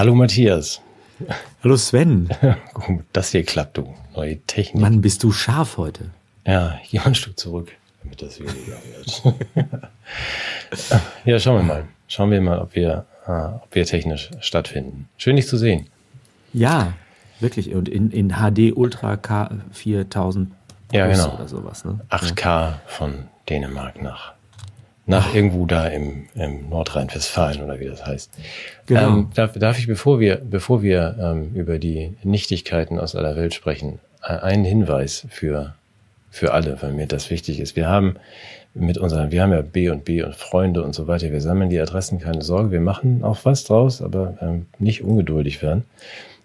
Hallo Matthias. Hallo Sven. Das hier klappt, du. Neue Technik. Mann, bist du scharf heute. Ja, hier ein Stück zurück, damit das weniger wird. ja, schauen wir mal. Schauen wir mal, ob wir, äh, ob wir technisch stattfinden. Schön, dich zu sehen. Ja, wirklich. Und in, in HD Ultra K 4000 ja, genau. oder sowas. Ne? 8K von Dänemark nach nach irgendwo da im, im Nordrhein-Westfalen oder wie das heißt. Genau. Ähm, darf, darf ich, bevor wir, bevor wir ähm, über die Nichtigkeiten aus aller Welt sprechen, einen Hinweis für, für alle, weil mir das wichtig ist. Wir haben mit unseren, wir haben ja B und B und Freunde und so weiter. Wir sammeln die Adressen, keine Sorge. Wir machen auch was draus, aber ähm, nicht ungeduldig werden.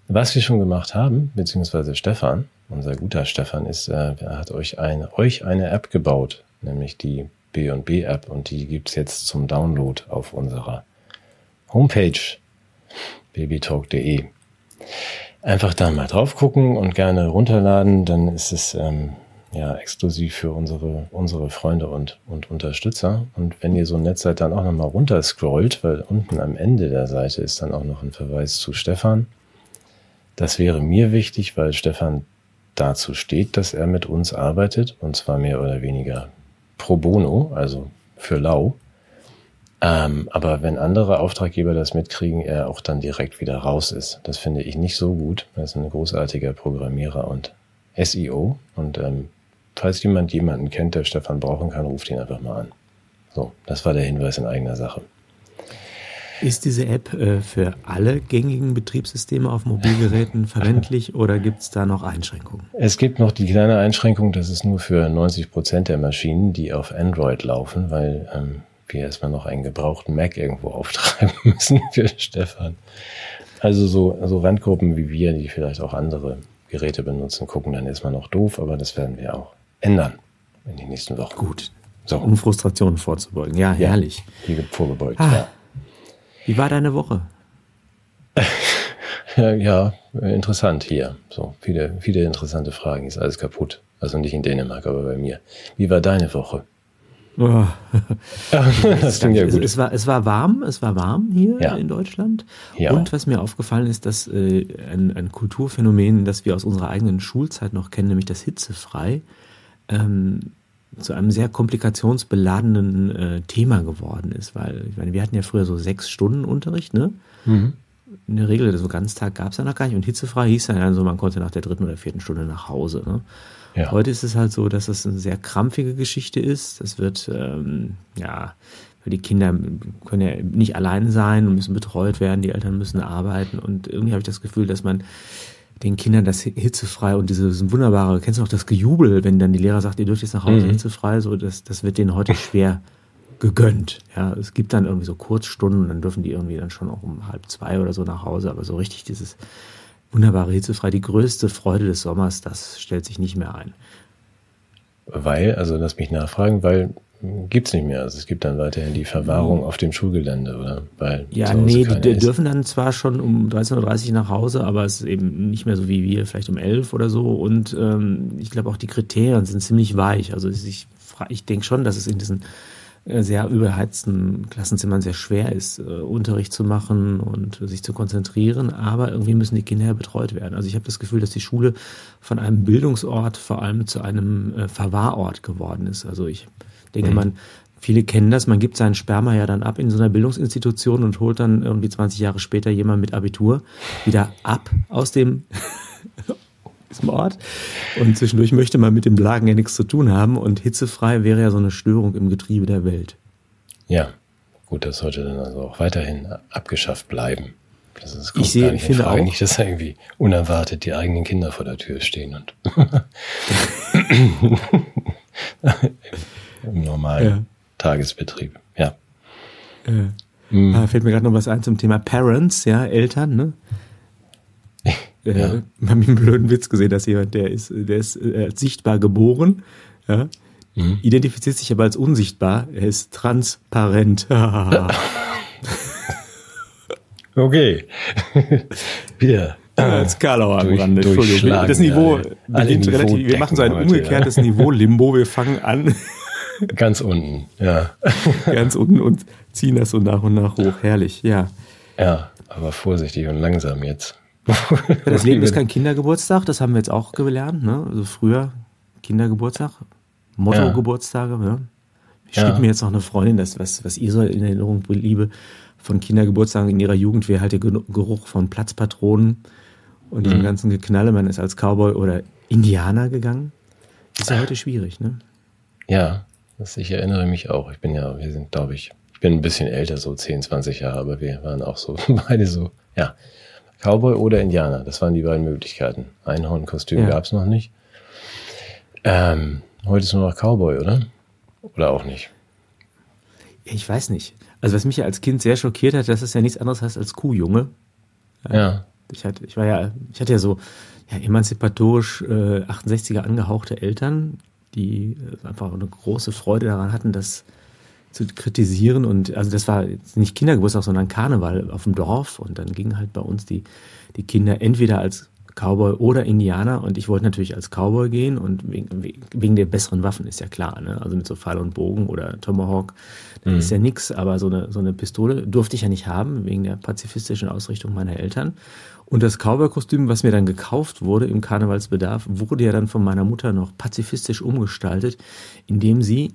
Was wir schon gemacht haben, beziehungsweise Stefan, unser guter Stefan, ist, äh, er hat euch eine, euch eine App gebaut, nämlich die B&B App und die gibt's jetzt zum Download auf unserer Homepage babytalk.de. Einfach da mal drauf gucken und gerne runterladen, dann ist es ähm, ja exklusiv für unsere, unsere Freunde und, und Unterstützer. Und wenn ihr so nett seid, dann auch nochmal runter scrollt, weil unten am Ende der Seite ist dann auch noch ein Verweis zu Stefan. Das wäre mir wichtig, weil Stefan dazu steht, dass er mit uns arbeitet und zwar mehr oder weniger pro bono, also für lau. Ähm, aber wenn andere Auftraggeber das mitkriegen, er auch dann direkt wieder raus ist. Das finde ich nicht so gut. Er ist ein großartiger Programmierer und SEO. Und ähm, falls jemand jemanden kennt, der Stefan brauchen kann, ruft ihn einfach mal an. So, das war der Hinweis in eigener Sache. Ist diese App äh, für alle gängigen Betriebssysteme auf Mobilgeräten verwendlich oder gibt es da noch Einschränkungen? Es gibt noch die kleine Einschränkung, das ist nur für 90 Prozent der Maschinen, die auf Android laufen, weil ähm, wir erstmal noch einen gebrauchten Mac irgendwo auftreiben müssen für Stefan. Also so, so Randgruppen wie wir, die vielleicht auch andere Geräte benutzen, gucken dann erstmal noch doof, aber das werden wir auch ändern in den nächsten Wochen. Gut. So. Um Frustrationen vorzubeugen. Ja, herrlich. Ja, vorgebeugt, ah. ja. Wie war deine Woche? ja, interessant hier. So, viele, viele interessante Fragen. Ist alles kaputt. Also nicht in Dänemark, aber bei mir. Wie war deine Woche? Oh. das klingt ja gut. Es, war, es war warm, es war warm hier ja. in Deutschland. Ja. Und was mir aufgefallen ist, dass äh, ein, ein Kulturphänomen, das wir aus unserer eigenen Schulzeit noch kennen, nämlich das Hitzefrei, ähm, zu einem sehr komplikationsbeladenen äh, Thema geworden ist, weil ich meine, wir hatten ja früher so sechs Stunden Unterricht, ne? Mhm. In der Regel, so Ganztag gab es ja noch gar nicht und hitzefrei hieß dann also, man konnte nach der dritten oder vierten Stunde nach Hause. Ne? Ja. Heute ist es halt so, dass es eine sehr krampfige Geschichte ist. Das wird, ähm, ja, weil die Kinder können ja nicht allein sein und müssen betreut werden, die Eltern müssen arbeiten und irgendwie habe ich das Gefühl, dass man den Kindern das hitzefrei und dieses wunderbare, kennst du noch das Gejubel, wenn dann die Lehrer sagt, ihr dürft jetzt nach Hause mhm. hitzefrei, so das, das wird denen heute schwer gegönnt. Ja, es gibt dann irgendwie so Kurzstunden, dann dürfen die irgendwie dann schon auch um halb zwei oder so nach Hause, aber so richtig dieses wunderbare hitzefrei, die größte Freude des Sommers, das stellt sich nicht mehr ein. Weil, also lass mich nachfragen, weil gibt's nicht mehr. Also es gibt dann weiterhin die Verwahrung auf dem Schulgelände, oder? Weil ja, nee, die ist. dürfen dann zwar schon um 13.30 Uhr nach Hause, aber es ist eben nicht mehr so wie wir, vielleicht um 11 oder so. Und ähm, ich glaube auch die Kriterien sind ziemlich weich. Also ich, ich denke schon, dass es in diesen äh, sehr überheizten Klassenzimmern sehr schwer ist, äh, Unterricht zu machen und sich zu konzentrieren, aber irgendwie müssen die Kinder ja betreut werden. Also ich habe das Gefühl, dass die Schule von einem Bildungsort vor allem zu einem äh, Verwahrort geworden ist. Also ich denke, mhm. man, viele kennen das, man gibt seinen Sperma ja dann ab in so einer Bildungsinstitution und holt dann irgendwie 20 Jahre später jemand mit Abitur wieder ab aus dem diesem Ort. Und zwischendurch möchte man mit dem Blagen ja nichts zu tun haben und hitzefrei wäre ja so eine Störung im Getriebe der Welt. Ja, gut, das sollte dann also auch weiterhin abgeschafft bleiben. Das ist, ich sehe, ich finde Frage, auch nicht, dass irgendwie unerwartet die eigenen Kinder vor der Tür stehen und im normalen ja. Tagesbetrieb. Ja. Äh, mhm. ah, fällt mir gerade noch was ein zum Thema Parents, ja, Eltern, ne? Ja. Äh, haben einen blöden Witz gesehen, dass jemand, der ist, der ist äh, sichtbar geboren, ja, mhm. identifiziert sich aber als unsichtbar, er ist transparent. okay. Wieder als Karlauer am Rande. Entschuldigung. Das Niveau beginnt relativ. Wir machen so ein umgekehrtes ja. Niveau Limbo. Wir fangen an Ganz unten, ja. Ganz unten und ziehen das so nach und nach hoch. Herrlich, ja. Ja. aber vorsichtig und langsam jetzt. das Leben ist kein Kindergeburtstag, das haben wir jetzt auch gelernt. Ne? Also früher Kindergeburtstag, Motto-Geburtstage. Ja. Ja. Ich schrieb ja. mir jetzt noch eine Freundin, das, was, was ihr so in Erinnerung liebe von Kindergeburtstagen in ihrer Jugend, wäre halt der Geruch von Platzpatronen und diesem mhm. ganzen Geknalle. Man ist als Cowboy oder Indianer gegangen. Ist ja heute schwierig, ne? Ja, das, ich erinnere mich auch. Ich bin ja, wir sind, glaube ich, ich bin ein bisschen älter, so 10, 20 Jahre, aber wir waren auch so beide so, ja, Cowboy oder Indianer. Das waren die beiden Möglichkeiten. Einhornkostüm ja. gab es noch nicht. Ähm, heute ist nur noch Cowboy, oder? Oder auch nicht? Ich weiß nicht. Also was mich ja als Kind sehr schockiert hat, dass es ja nichts anderes heißt als Kuhjunge. Ja. Ich hatte, ich war ja, ich hatte ja so ja, emanzipatorisch äh, 68er angehauchte Eltern, die äh, einfach eine große Freude daran hatten, das zu kritisieren. Und also das war nicht Kindergeburtstag, sondern Karneval auf dem Dorf. Und dann gingen halt bei uns die, die Kinder entweder als Cowboy oder Indianer und ich wollte natürlich als Cowboy gehen und wegen, wegen der besseren Waffen ist ja klar, ne? Also mit so Pfeil und Bogen oder Tomahawk, das mhm. ist ja nix, aber so eine, so eine Pistole durfte ich ja nicht haben, wegen der pazifistischen Ausrichtung meiner Eltern. Und das Cowboy-Kostüm, was mir dann gekauft wurde im Karnevalsbedarf, wurde ja dann von meiner Mutter noch pazifistisch umgestaltet, indem sie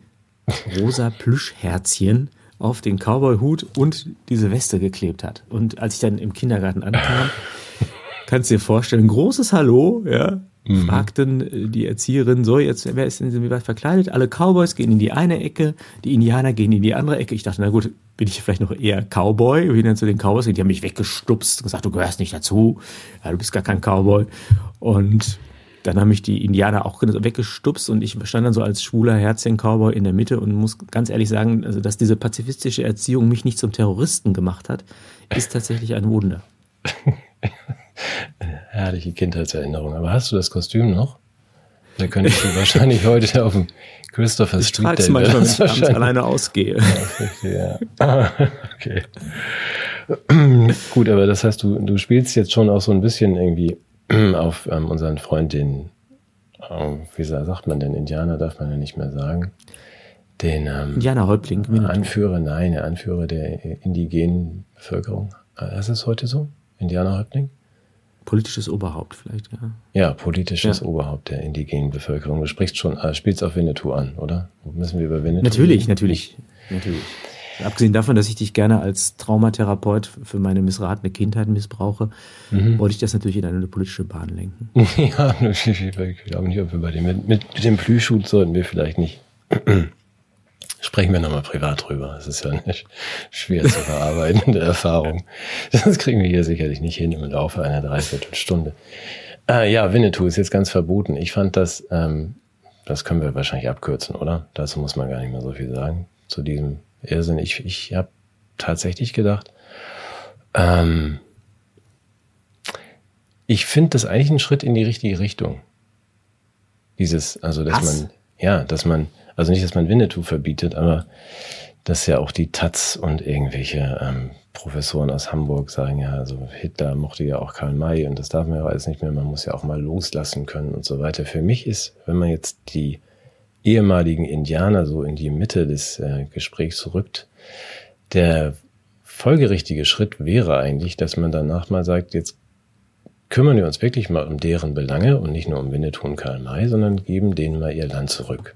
rosa Plüschherzchen auf den Cowboy-Hut und diese Weste geklebt hat. Und als ich dann im Kindergarten ankam, kannst du dir vorstellen, großes Hallo, ja, mhm. fragten äh, die Erzieherin, so, jetzt, wer ist denn wie was verkleidet? Alle Cowboys gehen in die eine Ecke, die Indianer gehen in die andere Ecke. Ich dachte, na gut, bin ich vielleicht noch eher Cowboy, wie dann zu den Cowboys, die haben mich weggestupst und gesagt, du gehörst nicht dazu, ja, du bist gar kein Cowboy. Und dann haben mich die Indianer auch weggestupst und ich stand dann so als schwuler Herzchen-Cowboy in der Mitte und muss ganz ehrlich sagen, also, dass diese pazifistische Erziehung mich nicht zum Terroristen gemacht hat, ist tatsächlich ein Wunder. Herrliche Kindheitserinnerung. Aber hast du das Kostüm noch? Da könnte ich wahrscheinlich heute auf dem Christopher Street Day. Ich manchmal, wenn ich alleine ausgehe. Ja, okay. Gut, aber das heißt, du, du spielst jetzt schon auch so ein bisschen irgendwie auf ähm, unseren Freund, den, äh, wie sagt man denn, Indianer darf man ja nicht mehr sagen. Den ähm, Indianerhäuptling. Anführer, nein, der Anführer der indigenen Bevölkerung. Äh, ist es heute so? Indianerhäuptling? Politisches Oberhaupt vielleicht, ja. Ja, politisches ja. Oberhaupt der indigenen Bevölkerung. Du sprichst schon, äh, spielst auf Winnetou an, oder? Müssen wir über Winnetou Natürlich, reden? natürlich, natürlich. Abgesehen davon, dass ich dich gerne als Traumatherapeut für meine missratene Kindheit missbrauche, mhm. wollte ich das natürlich in eine politische Bahn lenken. ja, ich glaube nicht, ob wir bei dem, mit, mit dem Plüschhut sollten wir vielleicht nicht. Sprechen wir nochmal privat drüber. Das ist ja nicht schwer zu verarbeitende Erfahrung. Das kriegen wir hier sicherlich nicht hin im Laufe einer Dreiviertelstunde. Äh, ja, Winnetou ist jetzt ganz verboten. Ich fand das, ähm, das können wir wahrscheinlich abkürzen, oder? Dazu muss man gar nicht mehr so viel sagen. Zu diesem Irrsinn. Ich, ich habe tatsächlich gedacht, ähm, ich finde das eigentlich ein Schritt in die richtige Richtung. Dieses, also dass Was? man, ja, dass man also nicht, dass man Winnetou verbietet, aber dass ja auch die Taz und irgendwelche ähm, Professoren aus Hamburg sagen, ja, also Hitler mochte ja auch Karl May und das darf man ja alles nicht mehr, man muss ja auch mal loslassen können und so weiter. Für mich ist, wenn man jetzt die ehemaligen Indianer so in die Mitte des äh, Gesprächs rückt, der folgerichtige Schritt wäre eigentlich, dass man danach mal sagt, jetzt kümmern wir uns wirklich mal um deren Belange und nicht nur um Winnetou und Karl May, sondern geben denen mal ihr Land zurück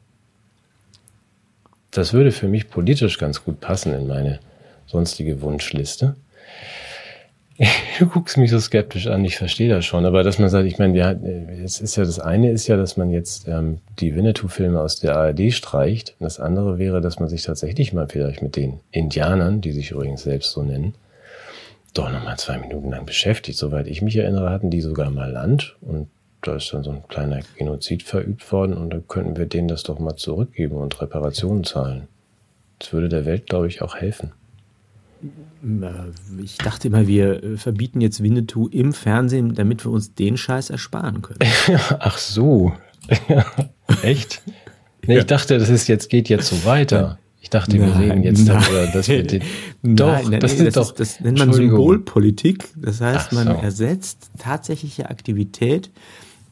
das würde für mich politisch ganz gut passen in meine sonstige Wunschliste. Du guckst mich so skeptisch an, ich verstehe das schon, aber dass man sagt, ich meine, ja, es ist ja das eine ist ja, dass man jetzt ähm, die Winnetou-Filme aus der ARD streicht. Das andere wäre, dass man sich tatsächlich mal vielleicht mit den Indianern, die sich übrigens selbst so nennen, doch nochmal zwei Minuten lang beschäftigt. Soweit ich mich erinnere, hatten die sogar mal Land und da ist dann so ein kleiner Genozid verübt worden und dann könnten wir denen das doch mal zurückgeben und Reparationen zahlen. Das würde der Welt, glaube ich, auch helfen. Ich dachte immer, wir äh, verbieten jetzt Winnetou im Fernsehen, damit wir uns den Scheiß ersparen können. Ach so. Echt? Nee, ja. ich dachte, das ist jetzt, geht jetzt so weiter. Ich dachte, nein, wir reden jetzt nein. darüber, dass wir den. Doch, nein, das, das, doch, ist, das nennt man Symbolpolitik. Das heißt, man so. ersetzt tatsächliche Aktivität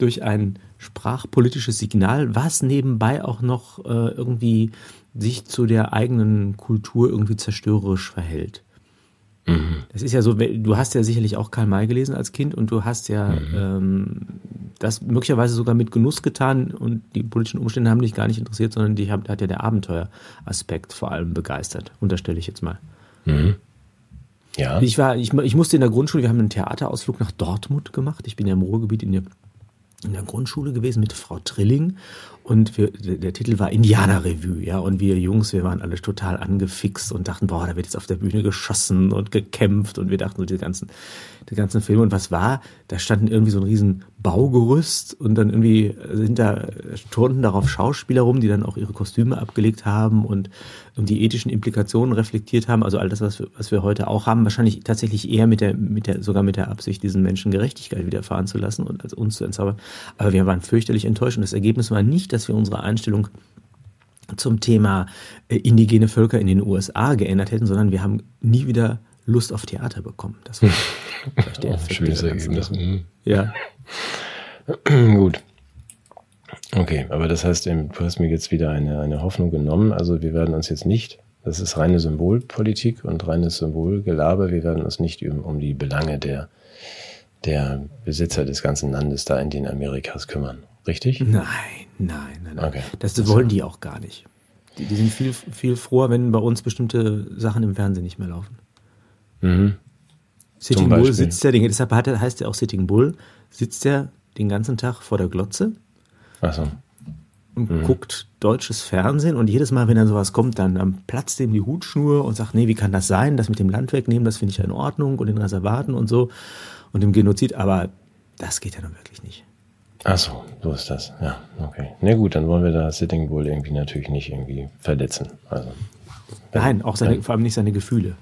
durch ein sprachpolitisches Signal, was nebenbei auch noch äh, irgendwie sich zu der eigenen Kultur irgendwie zerstörerisch verhält. Mhm. Das ist ja so, du hast ja sicherlich auch Karl May gelesen als Kind und du hast ja mhm. ähm, das möglicherweise sogar mit Genuss getan und die politischen Umstände haben dich gar nicht interessiert, sondern die hat, hat ja der Abenteueraspekt vor allem begeistert, unterstelle ich jetzt mal. Mhm. Ja. Ich war, ich, ich musste in der Grundschule, wir haben einen Theaterausflug nach Dortmund gemacht. Ich bin ja im Ruhrgebiet in der in der Grundschule gewesen mit Frau Trilling und wir, der Titel war Indianerrevue, ja. Und wir Jungs, wir waren alle total angefixt und dachten, boah, da wird jetzt auf der Bühne geschossen und gekämpft und wir dachten so die ganzen, die ganzen Filme. Und was war? Da standen irgendwie so ein riesen Baugerüst und dann irgendwie sind da turnten darauf Schauspieler rum, die dann auch ihre Kostüme abgelegt haben und, und die ethischen Implikationen reflektiert haben. Also all das, was wir, was wir heute auch haben, wahrscheinlich tatsächlich eher mit der, mit der, sogar mit der Absicht, diesen Menschen Gerechtigkeit widerfahren zu lassen und als uns zu entzaubern. Aber wir waren fürchterlich enttäuscht und das Ergebnis war nicht, dass wir unsere Einstellung zum Thema äh, indigene Völker in den USA geändert hätten, sondern wir haben nie wieder Lust auf Theater bekommen. Das war vielleicht der oh, schönes Ergebnis. Mhm. Ja. Gut. Okay, aber das heißt, du hast mir jetzt wieder eine, eine Hoffnung genommen. Also wir werden uns jetzt nicht, das ist reine Symbolpolitik und reines Symbolgelaber, wir werden uns nicht um, um die Belange der, der Besitzer des ganzen Landes da in den Amerikas kümmern. Richtig? Nein, nein, nein. nein. Okay. Das, das wollen die auch gar nicht. Die, die, sind viel, viel froher, wenn bei uns bestimmte Sachen im Fernsehen nicht mehr laufen. Mhm. Sitting Bull sitzt ja, deshalb heißt er auch Sitting Bull, sitzt er den ganzen Tag vor der Glotze. So. Und mhm. guckt deutsches Fernsehen und jedes Mal, wenn dann sowas kommt, dann, dann platzt ihm die Hutschnur und sagt, nee, wie kann das sein? Das mit dem Land wegnehmen, das finde ich ja in Ordnung und den Reservaten und so und dem Genozid, aber das geht ja nun wirklich nicht. Ach so, so ist das. Ja, okay. Na gut, dann wollen wir da Sitting Bull irgendwie natürlich nicht irgendwie verletzen. Also, Nein, auch seine, vor allem nicht seine Gefühle.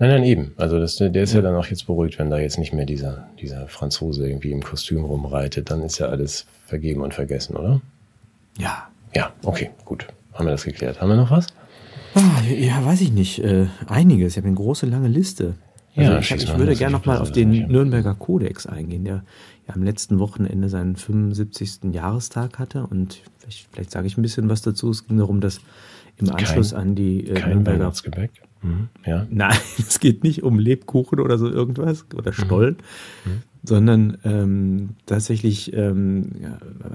Nein, nein, eben. Also das, der ist ja. ja dann auch jetzt beruhigt, wenn da jetzt nicht mehr dieser, dieser Franzose irgendwie im Kostüm rumreitet, dann ist ja alles vergeben und vergessen, oder? Ja. Ja, okay, gut. Haben wir das geklärt. Haben wir noch was? Ah, ja, weiß ich nicht. Äh, einiges. Ich habe eine große, lange Liste. Also ja, ich, ich würde gerne noch mal auf den Nürnberger Kodex eingehen, der ja am letzten Wochenende seinen 75. Jahrestag hatte. Und vielleicht, vielleicht sage ich ein bisschen was dazu. Es ging darum, dass im Anschluss kein, an die äh, kein Nürnberger... Weihnachtsgebäck? Mhm, ja. Nein, es geht nicht um Lebkuchen oder so irgendwas oder mhm. Stollen, mhm. sondern ähm, tatsächlich ähm,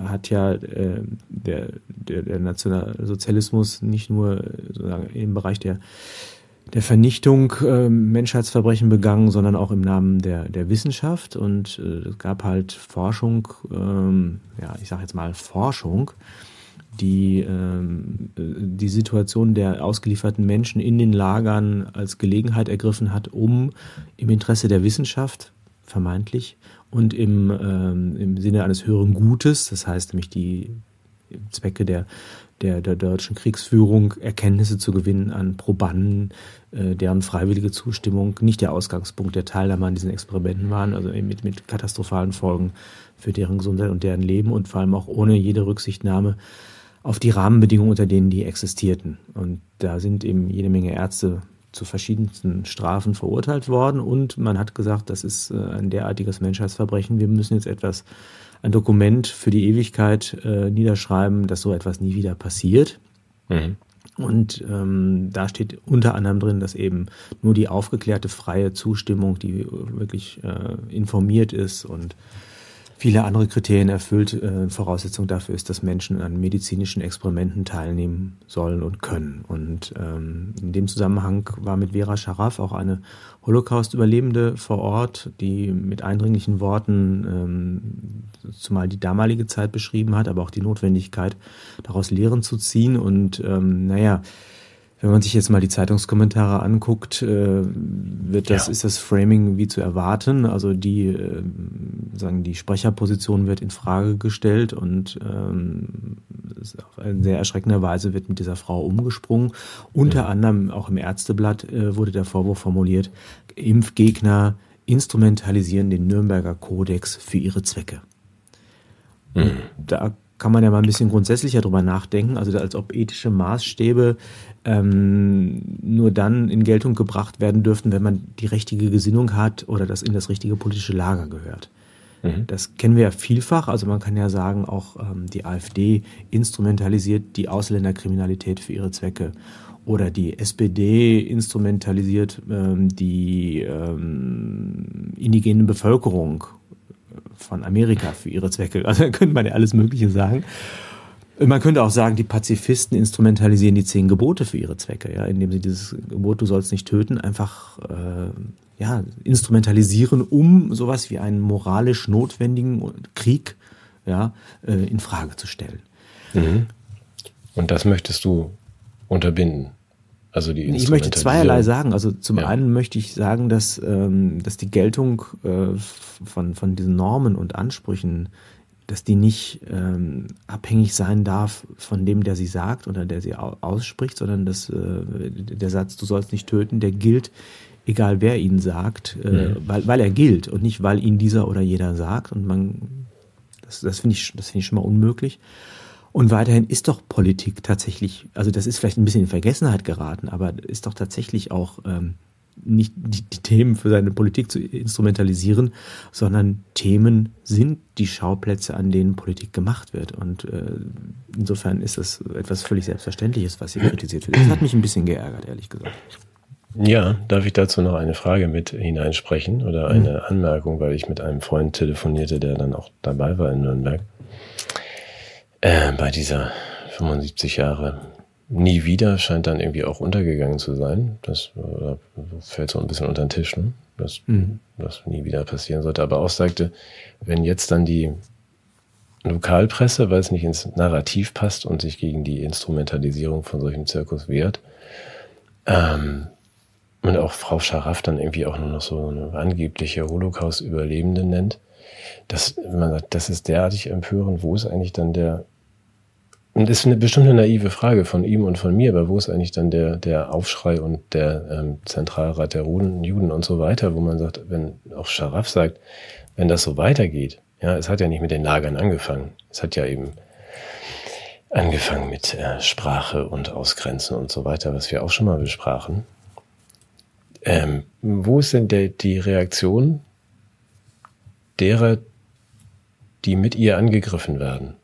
hat ja äh, der, der, der Nationalsozialismus nicht nur sozusagen im Bereich der der Vernichtung äh, Menschheitsverbrechen begangen, sondern auch im Namen der, der Wissenschaft. Und äh, es gab halt Forschung, ähm, ja, ich sage jetzt mal Forschung, die ähm, die Situation der ausgelieferten Menschen in den Lagern als Gelegenheit ergriffen hat, um im Interesse der Wissenschaft vermeintlich und im, ähm, im Sinne eines höheren Gutes, das heißt nämlich die Zwecke der, der, der deutschen Kriegsführung, Erkenntnisse zu gewinnen an Probanden, äh, deren freiwillige Zustimmung nicht der Ausgangspunkt der Teilnahme an diesen Experimenten waren, also mit, mit katastrophalen Folgen für deren Gesundheit und deren Leben und vor allem auch ohne jede Rücksichtnahme auf die Rahmenbedingungen, unter denen die existierten. Und da sind eben jede Menge Ärzte zu verschiedensten Strafen verurteilt worden und man hat gesagt, das ist äh, ein derartiges Menschheitsverbrechen. Wir müssen jetzt etwas, ein Dokument für die Ewigkeit äh, niederschreiben, dass so etwas nie wieder passiert. Mhm. Und ähm, da steht unter anderem drin, dass eben nur die aufgeklärte freie Zustimmung, die wirklich äh, informiert ist und viele andere Kriterien erfüllt. Äh, Voraussetzung dafür ist, dass Menschen an medizinischen Experimenten teilnehmen sollen und können. Und ähm, in dem Zusammenhang war mit Vera Scharaf auch eine Holocaust-Überlebende vor Ort, die mit eindringlichen Worten ähm, zumal die damalige Zeit beschrieben hat, aber auch die Notwendigkeit, daraus Lehren zu ziehen. Und ähm, naja, wenn man sich jetzt mal die Zeitungskommentare anguckt, äh, wird das, ja. ist das Framing wie zu erwarten. Also die, äh, sagen, die Sprecherposition wird in Frage gestellt und ähm, auf eine sehr erschreckende Weise wird mit dieser Frau umgesprungen. Unter ja. anderem auch im Ärzteblatt äh, wurde der Vorwurf formuliert, Impfgegner instrumentalisieren den Nürnberger Kodex für ihre Zwecke. Mhm. Da kann man ja mal ein bisschen grundsätzlicher drüber nachdenken, also als ob ethische Maßstäbe ähm, nur dann in Geltung gebracht werden dürften, wenn man die richtige Gesinnung hat oder das in das richtige politische Lager gehört. Mhm. Das kennen wir ja vielfach. Also man kann ja sagen, auch ähm, die AfD instrumentalisiert die Ausländerkriminalität für ihre Zwecke. Oder die SPD instrumentalisiert ähm, die ähm, indigene Bevölkerung von Amerika für ihre Zwecke. Also da könnte man ja alles Mögliche sagen. Man könnte auch sagen, die Pazifisten instrumentalisieren die zehn Gebote für ihre Zwecke, ja, indem sie dieses Gebot, du sollst nicht töten, einfach äh, ja, instrumentalisieren, um sowas wie einen moralisch notwendigen Krieg ja, äh, in Frage zu stellen. Mhm. Und das möchtest du unterbinden? Also die ich möchte zweierlei sagen. Also zum ja. einen möchte ich sagen, dass, ähm, dass die Geltung äh, von, von diesen Normen und Ansprüchen dass die nicht ähm, abhängig sein darf von dem, der sie sagt oder der sie ausspricht, sondern dass äh, der Satz, du sollst nicht töten, der gilt, egal wer ihn sagt, äh, mhm. weil, weil er gilt und nicht, weil ihn dieser oder jeder sagt. Und man, das, das finde ich, das finde ich schon mal unmöglich. Und weiterhin ist doch Politik tatsächlich, also das ist vielleicht ein bisschen in Vergessenheit geraten, aber ist doch tatsächlich auch ähm, nicht die, die, Themen für seine Politik zu instrumentalisieren, sondern Themen sind die Schauplätze, an denen Politik gemacht wird. Und äh, insofern ist das etwas völlig Selbstverständliches, was hier kritisiert wird. Das hat mich ein bisschen geärgert, ehrlich gesagt. Ja, darf ich dazu noch eine Frage mit hineinsprechen oder eine mhm. Anmerkung, weil ich mit einem Freund telefonierte, der dann auch dabei war in Nürnberg. Äh, bei dieser 75 Jahre nie wieder scheint dann irgendwie auch untergegangen zu sein. Das äh, fällt so ein bisschen unter den Tisch, ne? dass mhm. das nie wieder passieren sollte. Aber auch sagte, wenn jetzt dann die Lokalpresse, weil es nicht ins Narrativ passt und sich gegen die Instrumentalisierung von solchem Zirkus wehrt, ähm, und auch Frau Scharaf dann irgendwie auch nur noch so eine angebliche Holocaust-Überlebende nennt, das, man sagt, das ist derartig empörend, wo ist eigentlich dann der und das ist eine bestimmte naive Frage von ihm und von mir, aber wo ist eigentlich dann der, der Aufschrei und der ähm, Zentralrat der Juden und so weiter, wo man sagt, wenn auch Scharaf sagt, wenn das so weitergeht, ja, es hat ja nicht mit den Lagern angefangen. Es hat ja eben angefangen mit äh, Sprache und Ausgrenzen und so weiter, was wir auch schon mal besprachen. Ähm, wo ist denn der, die Reaktion derer, die mit ihr angegriffen werden?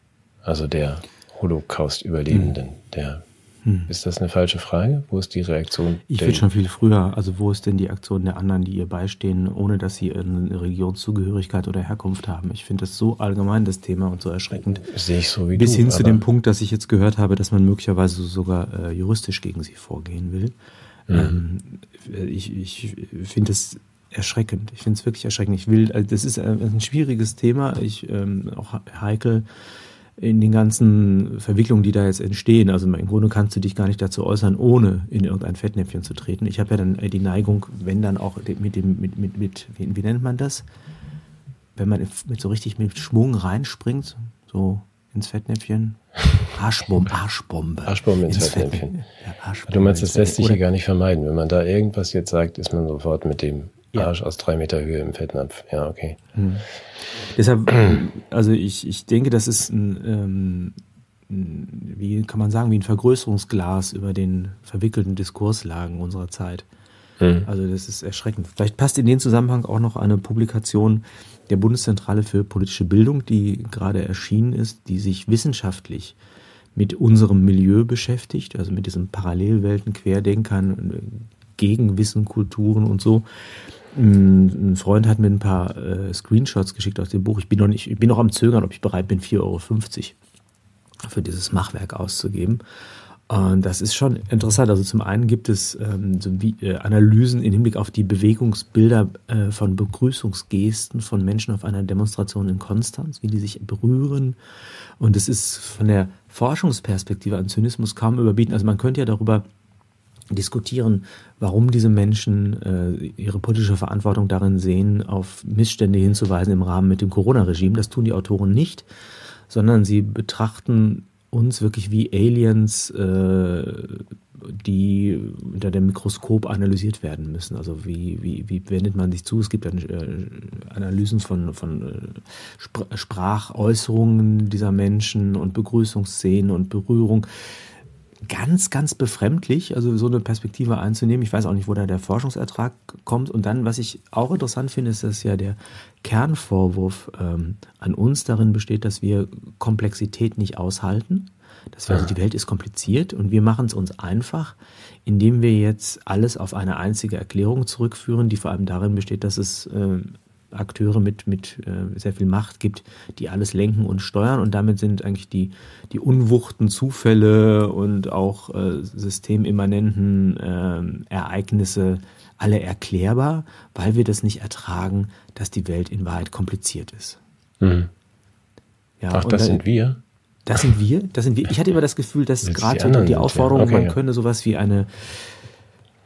Also der Holocaust-Überlebenden, hm. der hm. Ist das eine falsche Frage? Wo ist die Reaktion? Ich will schon viel früher. Also wo ist denn die Aktion der anderen, die ihr beistehen, ohne dass sie eine Religionszugehörigkeit oder Herkunft haben? Ich finde das so allgemein das Thema und so erschreckend. Sehe ich so wie Bis du, hin zu dem Punkt, dass ich jetzt gehört habe, dass man möglicherweise sogar äh, juristisch gegen sie vorgehen will. Mhm. Ähm, ich ich finde es erschreckend. Ich finde es wirklich erschreckend. Ich will, also das ist ein schwieriges Thema. Ich ähm, auch heikel in den ganzen Verwicklungen, die da jetzt entstehen. Also im Grunde kannst du dich gar nicht dazu äußern, ohne in irgendein Fettnäpfchen zu treten. Ich habe ja dann die Neigung, wenn dann auch mit dem, mit, mit, mit wie, wie nennt man das? Wenn man mit so richtig mit Schwung reinspringt, so ins Fettnäpfchen. Arschbombe, Arschbombe. Arschbombe ins, ins Fettnäpfchen. Fettnäpfchen. Ja, Arschbombe du meinst, das lässt sich ja gar nicht vermeiden. Wenn man da irgendwas jetzt sagt, ist man sofort mit dem Arsch ja. aus drei Meter Höhe im Fettnapf. Ja, okay. Hm. Deshalb, also ich, ich denke, das ist ein, ähm, wie kann man sagen, wie ein Vergrößerungsglas über den verwickelten Diskurslagen unserer Zeit. Hm. Also das ist erschreckend. Vielleicht passt in den Zusammenhang auch noch eine Publikation der Bundeszentrale für politische Bildung, die gerade erschienen ist, die sich wissenschaftlich mit unserem Milieu beschäftigt, also mit diesen Parallelwelten, Querdenkern, Gegenwissen, Kulturen und so. Ein Freund hat mir ein paar äh, Screenshots geschickt aus dem Buch. Ich bin noch nicht, ich bin noch am Zögern, ob ich bereit bin, 4,50 Euro für dieses Machwerk auszugeben. Und das ist schon interessant. Also zum einen gibt es ähm, so wie, äh, Analysen im Hinblick auf die Bewegungsbilder äh, von Begrüßungsgesten von Menschen auf einer Demonstration in Konstanz, wie die sich berühren. Und es ist von der Forschungsperspektive an Zynismus kaum überbieten. Also man könnte ja darüber diskutieren, warum diese Menschen äh, ihre politische Verantwortung darin sehen, auf Missstände hinzuweisen im Rahmen mit dem Corona-Regime. Das tun die Autoren nicht, sondern sie betrachten uns wirklich wie Aliens, äh, die unter dem Mikroskop analysiert werden müssen. Also wie, wie, wie wendet man sich zu? Es gibt dann äh, Analysen von, von äh, Spr Sprachäußerungen dieser Menschen und Begrüßungsszenen und Berührung ganz, ganz befremdlich, also so eine Perspektive einzunehmen. Ich weiß auch nicht, wo da der Forschungsertrag kommt. Und dann, was ich auch interessant finde, ist, dass ja der Kernvorwurf ähm, an uns darin besteht, dass wir Komplexität nicht aushalten. Wir, also die Welt ist kompliziert und wir machen es uns einfach, indem wir jetzt alles auf eine einzige Erklärung zurückführen, die vor allem darin besteht, dass es äh, Akteure mit, mit äh, sehr viel Macht gibt, die alles lenken und steuern. Und damit sind eigentlich die, die unwuchten Zufälle und auch äh, systemimmanenten äh, Ereignisse alle erklärbar, weil wir das nicht ertragen, dass die Welt in Wahrheit kompliziert ist. Mhm. Ja, Ach, das da, sind wir? Das sind wir, das sind wir. Ich hatte immer das Gefühl, dass gerade die, die Aufforderung, okay, man ja. könne sowas wie eine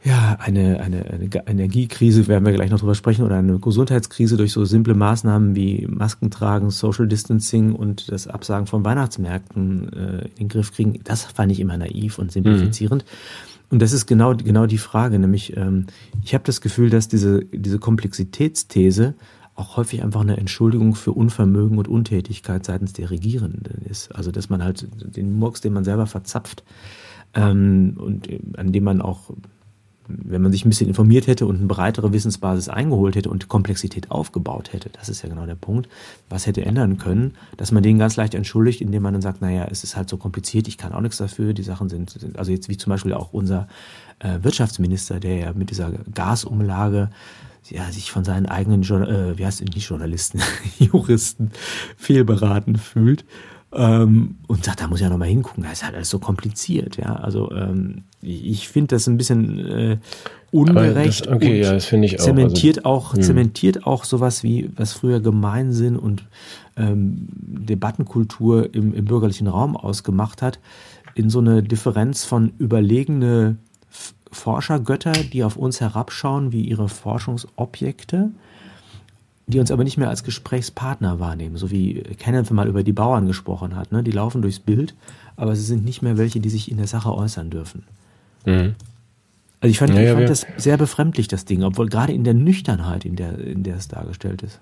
ja, eine, eine, eine Energiekrise, werden wir gleich noch drüber sprechen, oder eine Gesundheitskrise durch so simple Maßnahmen wie Masken tragen, Social Distancing und das Absagen von Weihnachtsmärkten äh, in den Griff kriegen, das fand ich immer naiv und simplifizierend. Mhm. Und das ist genau, genau die Frage, nämlich ähm, ich habe das Gefühl, dass diese, diese Komplexitätsthese auch häufig einfach eine Entschuldigung für Unvermögen und Untätigkeit seitens der Regierenden ist. Also dass man halt den Murks, den man selber verzapft, ähm, und an dem man auch wenn man sich ein bisschen informiert hätte und eine breitere Wissensbasis eingeholt hätte und Komplexität aufgebaut hätte, das ist ja genau der Punkt, was hätte ändern können, dass man den ganz leicht entschuldigt, indem man dann sagt, naja, es ist halt so kompliziert, ich kann auch nichts dafür, die Sachen sind, sind also jetzt wie zum Beispiel auch unser äh, Wirtschaftsminister, der ja mit dieser Gasumlage ja, sich von seinen eigenen, äh, wie heißt es, nicht Journalisten, Juristen fehlberaten fühlt ähm, und sagt, da muss ich ja nochmal hingucken, das ist halt alles so kompliziert, ja. Also ähm, ich finde das ein bisschen äh, ungerecht. Das, okay, ja, das finde ich auch. Zementiert also, auch, hm. zementiert auch sowas wie, was früher Gemeinsinn und ähm, Debattenkultur im, im bürgerlichen Raum ausgemacht hat, in so eine Differenz von überlegene Forschergötter, die auf uns herabschauen wie ihre Forschungsobjekte die uns aber nicht mehr als Gesprächspartner wahrnehmen, so wie Kenneth mal über die Bauern gesprochen hat. Ne? Die laufen durchs Bild, aber sie sind nicht mehr welche, die sich in der Sache äußern dürfen. Mhm. Also ich fand, ja, ich fand das sehr befremdlich, das Ding, obwohl gerade in der Nüchternheit, in der, in der es dargestellt ist.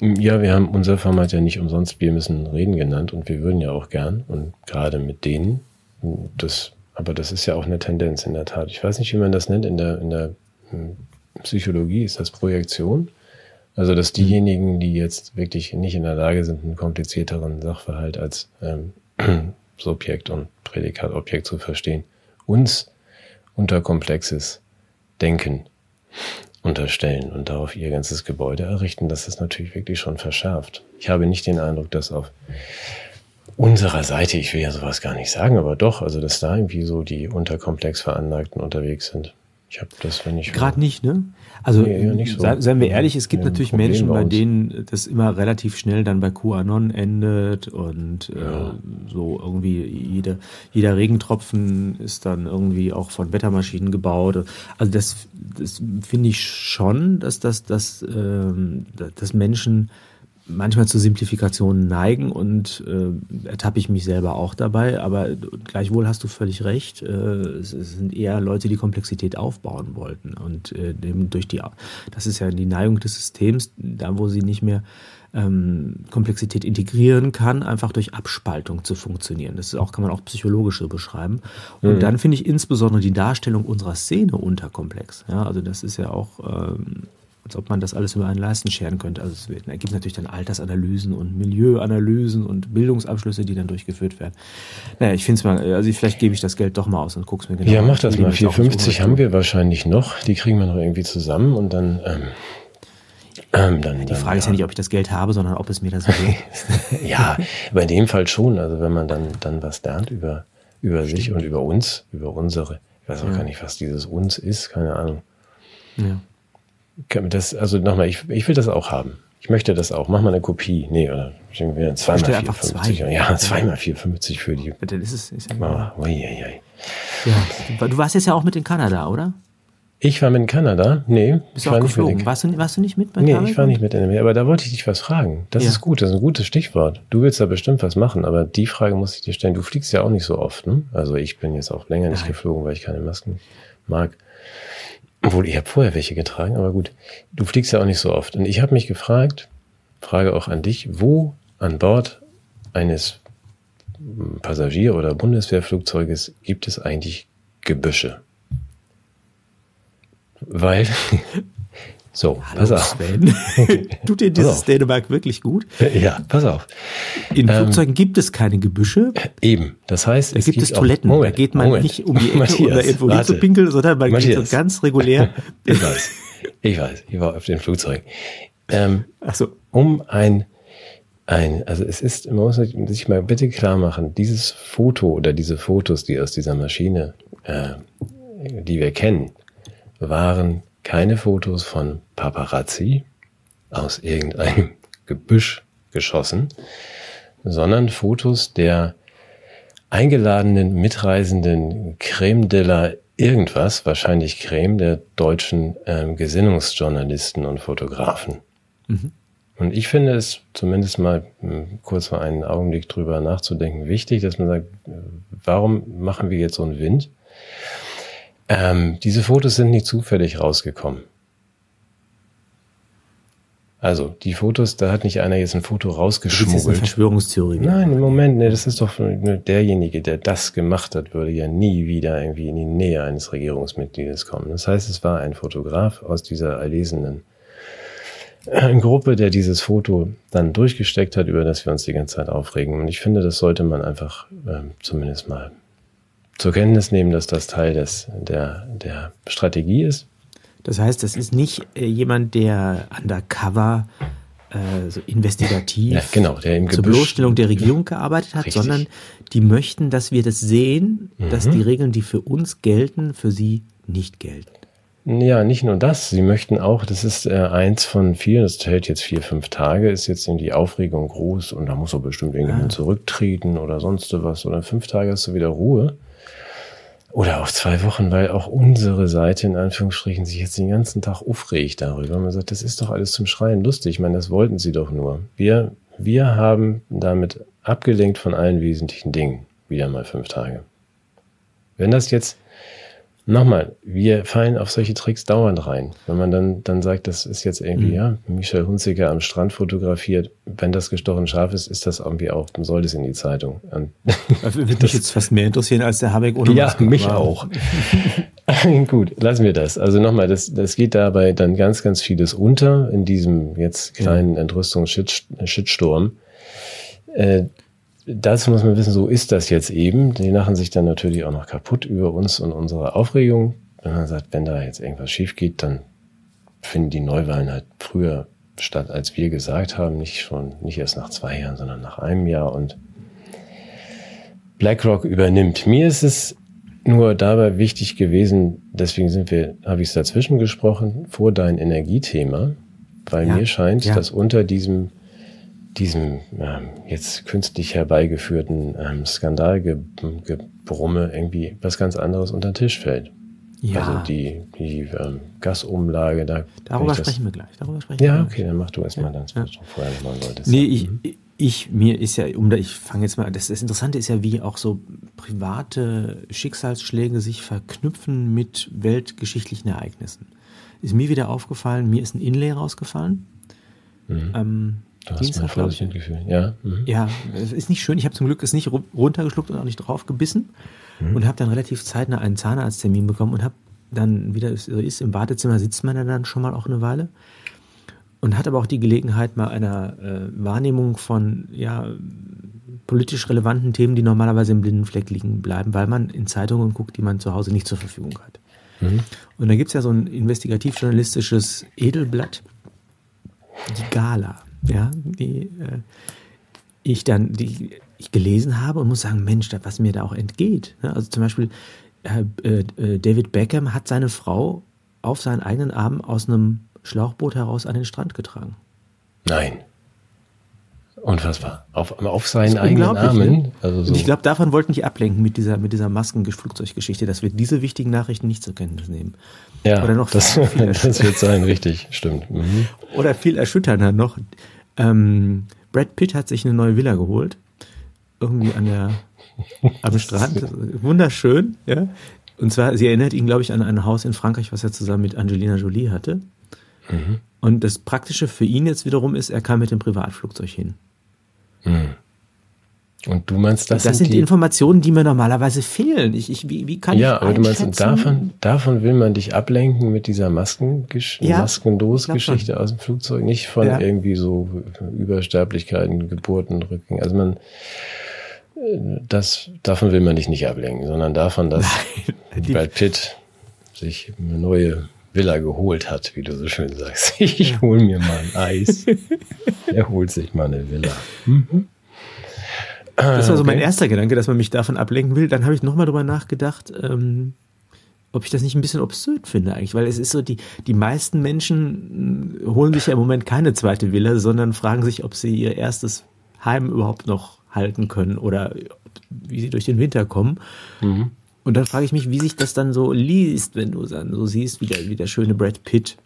Ja, wir haben unser Format ja nicht umsonst, wir müssen reden genannt und wir würden ja auch gern und gerade mit denen, das, aber das ist ja auch eine Tendenz in der Tat. Ich weiß nicht, wie man das nennt in der, in der hm, Psychologie, ist das Projektion? Also, dass diejenigen, die jetzt wirklich nicht in der Lage sind, einen komplizierteren Sachverhalt als ähm, Subjekt und Prädikatobjekt zu verstehen, uns unter komplexes Denken unterstellen und darauf ihr ganzes Gebäude errichten, das ist natürlich wirklich schon verschärft. Ich habe nicht den Eindruck, dass auf unserer Seite, ich will ja sowas gar nicht sagen, aber doch, also dass da irgendwie so die unterkomplex Veranlagten unterwegs sind. Ich habe das, wenn ich. Gerade nicht, ne? Also, nee, so. seien wir ehrlich, es gibt ja, natürlich Menschen, bei, bei denen das immer relativ schnell dann bei QAnon endet und äh, ja. äh, so irgendwie jede, jeder Regentropfen ist dann irgendwie auch von Wettermaschinen gebaut. Also, das, das finde ich schon, dass, das, dass, ähm, dass Menschen manchmal zu Simplifikationen neigen und äh, ertappe ich mich selber auch dabei, aber gleichwohl hast du völlig recht. Äh, es, es, sind eher Leute, die Komplexität aufbauen wollten und äh, durch die, das ist ja die Neigung des Systems, da wo sie nicht mehr ähm, Komplexität integrieren kann, einfach durch Abspaltung zu funktionieren. Das auch, kann man auch psychologisch so beschreiben. Und mhm. dann finde ich insbesondere die Darstellung unserer Szene unterkomplex. Ja, also das ist ja auch ähm, als ob man das alles über einen Leisten scheren könnte. Also es ergibt natürlich dann Altersanalysen und Milieuanalysen und Bildungsabschlüsse, die dann durchgeführt werden. Naja, ich finde es mal, also vielleicht gebe ich das Geld doch mal aus und guck's mir genau an. Ja, mach das mal. 450 haben wir wahrscheinlich noch. Die kriegen wir noch irgendwie zusammen und dann. Ähm ähm, dann, die Frage dann, ist ja nicht, ob ich das Geld habe, sondern ob es mir das wird. ja, aber in dem Fall schon. Also wenn man dann, dann was lernt über, über sich und über uns, über unsere, ich weiß auch ja. gar nicht, was dieses uns ist, keine Ahnung. Ja. Das, also nochmal, ich, ich will das auch haben. Ich möchte das auch. Mach mal eine Kopie. Nee, oder zweimal 450. Zwei. Ja, zweimal 450 für die. Dann ist es. Ist ja, oh, ui, ui, ja, du warst jetzt ja auch mit in Kanada, oder? Ich war mit in Kanada. Nee, Bist ich war nicht mit. Warst du, warst du nicht mit bei Nee, ich war nicht mit in Aber da wollte ich dich was fragen. Das ja. ist gut, das ist ein gutes Stichwort. Du willst da bestimmt was machen, aber die Frage muss ich dir stellen. Du fliegst ja auch nicht so oft, ne? Also ich bin jetzt auch länger nicht Nein. geflogen, weil ich keine Masken mag. Obwohl, ich habe vorher welche getragen, aber gut. Du fliegst ja auch nicht so oft. Und ich habe mich gefragt, Frage auch an dich, wo an Bord eines Passagier- oder Bundeswehrflugzeuges gibt es eigentlich Gebüsche. Weil So, Hallo pass auf. Sven. Tut dir dieses Dänemark wirklich gut? Ja, pass auf. In ähm, Flugzeugen gibt es keine Gebüsche. Eben. Das heißt, da es gibt es Toiletten. Moment, da geht man Moment. nicht um die Ecke Matthias, oder irgendwo hin zu pinkeln, sondern man Matthias. geht so ganz regulär. Ich weiß. Ich weiß. Ich war auf dem Flugzeug. Ähm, Ach so. Um ein, ein, also es ist, man muss sich mal bitte klar machen, dieses Foto oder diese Fotos, die aus dieser Maschine, äh, die wir kennen, waren keine Fotos von Paparazzi aus irgendeinem Gebüsch geschossen, sondern Fotos der eingeladenen mitreisenden Creme de la irgendwas, wahrscheinlich Creme der deutschen ähm, Gesinnungsjournalisten und Fotografen. Mhm. Und ich finde es zumindest mal hm, kurz mal einen Augenblick drüber nachzudenken wichtig, dass man sagt, warum machen wir jetzt so einen Wind? Ähm, diese Fotos sind nicht zufällig rausgekommen. Also, die Fotos, da hat nicht einer jetzt ein Foto rausgeschmuggelt. Das ist eine Verschwörungstheorie. Nein, im Moment, ne, das ist doch derjenige, der das gemacht hat, würde ja nie wieder irgendwie in die Nähe eines Regierungsmitgliedes kommen. Das heißt, es war ein Fotograf aus dieser erlesenen äh, Gruppe, der dieses Foto dann durchgesteckt hat, über das wir uns die ganze Zeit aufregen. Und ich finde, das sollte man einfach äh, zumindest mal zur Kenntnis nehmen, dass das Teil des, der, der Strategie ist. Das heißt, das ist nicht äh, jemand, der undercover äh, so investigativ ja, genau, der im zur Bloßstellung der Regierung gearbeitet hat, Richtig. sondern die möchten, dass wir das sehen, mhm. dass die Regeln, die für uns gelten, für sie nicht gelten. Ja, nicht nur das. Sie möchten auch, das ist äh, eins von vielen, das hält jetzt vier, fünf Tage, ist jetzt in die Aufregung groß und da muss er bestimmt irgendjemand ah. zurücktreten oder sonst was. Oder fünf Tage hast du wieder Ruhe. Oder auch zwei Wochen, weil auch unsere Seite in Anführungsstrichen sich jetzt den ganzen Tag aufregt darüber. Man sagt, das ist doch alles zum Schreien lustig. Ich meine, das wollten sie doch nur. Wir, wir haben damit abgelenkt von allen wesentlichen Dingen. Wieder mal fünf Tage. Wenn das jetzt Nochmal, wir fallen auf solche Tricks dauernd rein. Wenn man dann, dann sagt, das ist jetzt irgendwie, mhm. ja, Michel Hunziker am Strand fotografiert, wenn das gestochen scharf ist, ist das irgendwie auch, dann soll das in die Zeitung. Und also würde mich jetzt fast mehr interessieren als der Habeck oder Ja, Maske. mich wow. auch. Gut, lassen wir das. Also nochmal, das, das geht dabei dann ganz, ganz vieles unter in diesem jetzt kleinen ja. Entrüstungs-Shitstorm. Äh, dazu muss man wissen, so ist das jetzt eben. Die lachen sich dann natürlich auch noch kaputt über uns und unsere Aufregung. Wenn man sagt, wenn da jetzt irgendwas schief geht, dann finden die Neuwahlen halt früher statt, als wir gesagt haben. Nicht schon, nicht erst nach zwei Jahren, sondern nach einem Jahr. Und BlackRock übernimmt. Mir ist es nur dabei wichtig gewesen, deswegen sind wir, habe ich es dazwischen gesprochen, vor dein Energiethema, weil ja, mir scheint, ja. dass unter diesem diesem ähm, jetzt künstlich herbeigeführten ähm, Skandalgebrumme irgendwie was ganz anderes unter den Tisch fällt. Ja. Also die, die ähm, Gasumlage, da. Darüber sprechen wir gleich. Darüber sprechen ja, wir okay, dann mach du erstmal ja. dann, ja. vorher nochmal wolltest. Nee, ich, ich, mir ist ja, um da, ich fange jetzt mal, das, das Interessante ist ja, wie auch so private Schicksalsschläge sich verknüpfen mit weltgeschichtlichen Ereignissen. Ist mir wieder aufgefallen, mir ist ein Inlay rausgefallen. Mhm. Ähm, Du hast Dienstag, mein volles Mitgefühl, ja. Mhm. Ja, es ist nicht schön. Ich habe zum Glück es nicht runtergeschluckt und auch nicht drauf gebissen mhm. und habe dann relativ zeitnah einen Zahnarzttermin bekommen und habe dann, wie das so ist, im Wartezimmer sitzt man dann schon mal auch eine Weile und hat aber auch die Gelegenheit, mal einer äh, Wahrnehmung von ja, politisch relevanten Themen, die normalerweise im blinden Fleck liegen bleiben, weil man in Zeitungen guckt, die man zu Hause nicht zur Verfügung hat. Mhm. Und da gibt es ja so ein investigativ-journalistisches Edelblatt, die Gala ja, die äh, ich dann die ich gelesen habe und muss sagen, Mensch, was mir da auch entgeht. Ne? Also zum Beispiel äh, äh, David Beckham hat seine Frau auf seinen eigenen Arm aus einem Schlauchboot heraus an den Strand getragen. Nein. Unfassbar. Auf, auf seinen eigenen Armen. Ne? Also so. Ich glaube, davon wollten die ablenken mit dieser, mit dieser Maskenflugzeuggeschichte, dass wir diese wichtigen Nachrichten nicht zur Kenntnis nehmen. Ja, Oder noch das, das wird sein, richtig, stimmt. Mhm. Oder viel erschütternder noch. Ähm, Brad Pitt hat sich eine neue Villa geholt. Irgendwie an der, am Strand. Wunderschön, ja. Und zwar, sie erinnert ihn, glaube ich, an ein Haus in Frankreich, was er zusammen mit Angelina Jolie hatte. Mhm. Und das Praktische für ihn jetzt wiederum ist, er kam mit dem Privatflugzeug hin. Mhm. Und du meinst, das, das sind, die Informationen, die mir normalerweise fehlen. Ich, ich, wie, wie kann ja, ich aber du meinst, davon, davon will man dich ablenken mit dieser Maskengesch ja, Maskenlos-Geschichte aus dem Flugzeug, nicht von ja. irgendwie so Übersterblichkeiten, Geburten, Rücken. Also man, das, davon will man dich nicht ablenken, sondern davon, dass Nein, Brad Pitt sich eine neue Villa geholt hat, wie du so schön sagst. Ich hol mir mal ein Eis. er holt sich mal eine Villa. Mhm. Das war so okay. mein erster Gedanke, dass man mich davon ablenken will. Dann habe ich nochmal drüber nachgedacht, ähm, ob ich das nicht ein bisschen absurd finde eigentlich, weil es ist so, die, die meisten Menschen hm, holen sich ja im Moment keine zweite Villa, sondern fragen sich, ob sie ihr erstes Heim überhaupt noch halten können oder wie sie durch den Winter kommen. Mhm. Und dann frage ich mich, wie sich das dann so liest, wenn du dann so siehst, wie der, wie der schöne Brad Pitt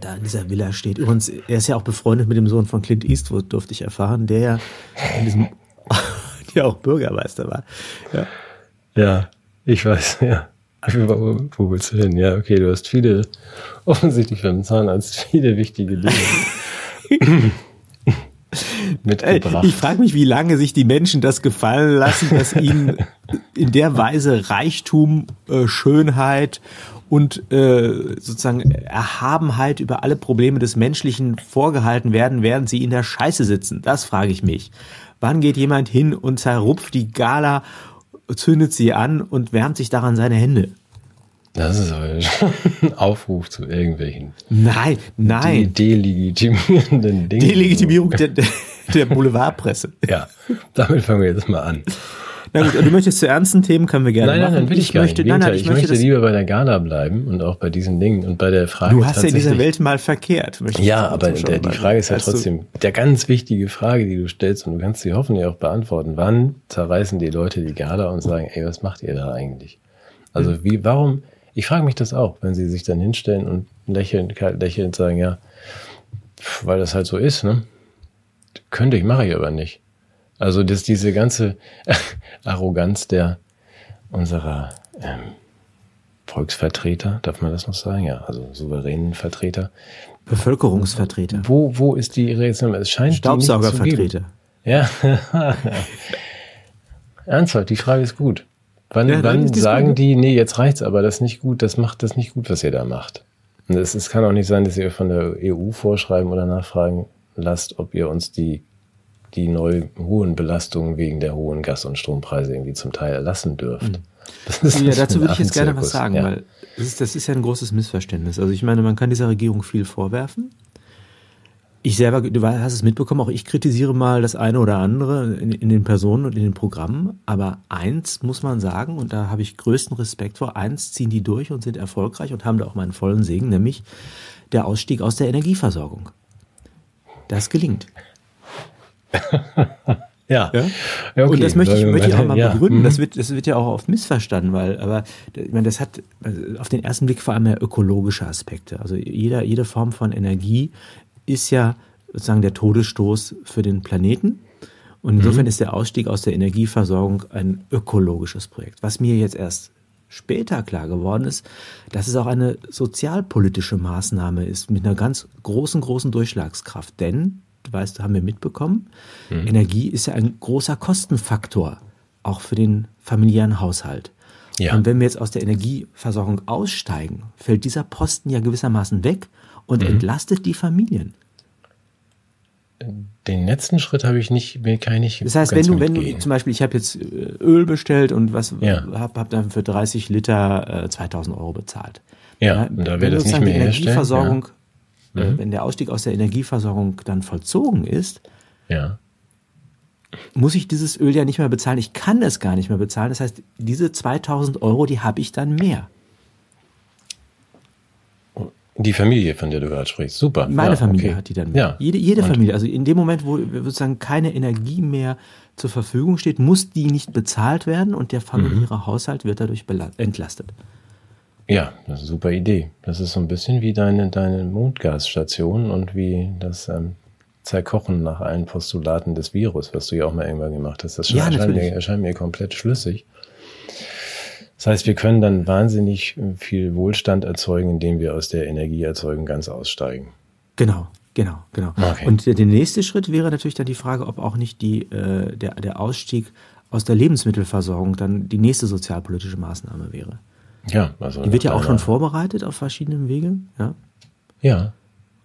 da in dieser Villa steht. Übrigens, er ist ja auch befreundet mit dem Sohn von Clint Eastwood, durfte ich erfahren, der ja in diesem ja auch Bürgermeister war. Ja, ja ich weiß, ja. Wo willst du hin? Ja, okay, du hast viele, offensichtlich beim Zahnarzt, viele wichtige Dinge mitgebracht. Ich frage mich, wie lange sich die Menschen das gefallen lassen, dass ihnen in der Weise Reichtum, äh, Schönheit und äh, sozusagen Erhabenheit über alle Probleme des Menschlichen vorgehalten werden, während sie in der Scheiße sitzen. Das frage ich mich. Wann geht jemand hin und zerrupft die Gala, zündet sie an und wärmt sich daran seine Hände? Das ist aber schon ein Aufruf zu irgendwelchen. Nein, nein. delegitimierenden Dingen. Delegitimierung der, der Boulevardpresse. Ja, damit fangen wir jetzt mal an. Na gut, du möchtest zu ernsten Themen, können wir gerne nein, nein, machen. Nein, will ich, ich möchte, nein, nein, ich, ich möchte, möchte lieber bei der Gala bleiben und auch bei diesen Dingen und bei der Frage. Du hast ja in dieser Welt mal verkehrt. Ja, aber der, die Frage ist ja trotzdem der ganz wichtige Frage, die du stellst und du kannst sie hoffentlich auch beantworten. Wann zerreißen die Leute die Gala und sagen, ey, was macht ihr da eigentlich? Also wie, warum, ich frage mich das auch, wenn sie sich dann hinstellen und lächeln, kalt lächelnd sagen, ja, weil das halt so ist, ne? Könnte ich, mache ich aber nicht. Also dass diese ganze Arroganz der unserer ähm, Volksvertreter, darf man das noch sagen? Ja, also souveränen Vertreter. Bevölkerungsvertreter. Wo, wo ist die Reaktion? Es scheint Staubsaugervertreter. Ja. Ernsthaft, die Frage ist gut. Wann, ja, wann sagen gut. die, nee, jetzt reicht's, aber das ist nicht gut, das macht das nicht gut, was ihr da macht. Und es, es kann auch nicht sein, dass ihr von der EU vorschreiben oder nachfragen lasst, ob ihr uns die die neu hohen Belastungen wegen der hohen Gas- und Strompreise irgendwie zum Teil erlassen dürft. Mhm. Ja, dazu würde ich jetzt gerne was sagen, ja. weil das ist, das ist ja ein großes Missverständnis. Also ich meine, man kann dieser Regierung viel vorwerfen. Ich selber, du hast es mitbekommen, auch ich kritisiere mal das eine oder andere in, in, den Personen und in den Programmen. Aber eins muss man sagen, und da habe ich größten Respekt vor, eins ziehen die durch und sind erfolgreich und haben da auch meinen vollen Segen, nämlich der Ausstieg aus der Energieversorgung. Das gelingt. ja. ja? okay. Und das möchte ich, möchte ich auch mal ja. begründen. Das mhm. wird, das wird ja auch oft missverstanden, weil, aber ich meine, das hat also auf den ersten Blick vor allem ja ökologische Aspekte. Also jeder, jede Form von Energie ist ja sozusagen der Todesstoß für den Planeten. Und insofern mhm. ist der Ausstieg aus der Energieversorgung ein ökologisches Projekt. Was mir jetzt erst später klar geworden ist, dass es auch eine sozialpolitische Maßnahme ist mit einer ganz großen, großen Durchschlagskraft. Denn du weißt, haben wir mitbekommen. Mhm. Energie ist ja ein großer Kostenfaktor, auch für den familiären Haushalt. Ja. Und wenn wir jetzt aus der Energieversorgung aussteigen, fällt dieser Posten ja gewissermaßen weg und mhm. entlastet die Familien. Den letzten Schritt habe ich nicht, kann ich. Das heißt, wenn du, wenn du zum Beispiel, ich habe jetzt äh, Öl bestellt und was ja. habe hab dann für 30 Liter äh, 2000 Euro bezahlt. Ja, ja und da wäre das nicht mehr die Energieversorgung ja. Äh, mhm. wenn der Ausstieg aus der Energieversorgung dann vollzogen ist, ja. muss ich dieses Öl ja nicht mehr bezahlen. Ich kann es gar nicht mehr bezahlen. Das heißt, diese 2000 Euro, die habe ich dann mehr. Die Familie, von der du gerade sprichst. Super. Meine ja, Familie okay. hat die dann mehr. Ja. Jede, jede Familie. Also in dem Moment, wo sozusagen keine Energie mehr zur Verfügung steht, muss die nicht bezahlt werden und der familiäre mhm. Haushalt wird dadurch entlastet. Ja, das ist eine super Idee. Das ist so ein bisschen wie deine, deine Mondgasstation und wie das ähm, Zerkochen nach allen Postulaten des Virus, was du ja auch mal irgendwann gemacht hast. Das ja, erscheint, mir, erscheint mir komplett schlüssig. Das heißt, wir können dann wahnsinnig viel Wohlstand erzeugen, indem wir aus der Energieerzeugung ganz aussteigen. Genau. Genau, genau. Okay. Und der, der, nächste Schritt wäre natürlich dann die Frage, ob auch nicht die, äh, der, der Ausstieg aus der Lebensmittelversorgung dann die nächste sozialpolitische Maßnahme wäre. Ja, also. Die wird ja auch schon vorbereitet auf verschiedenen Wegen, ja. Ja.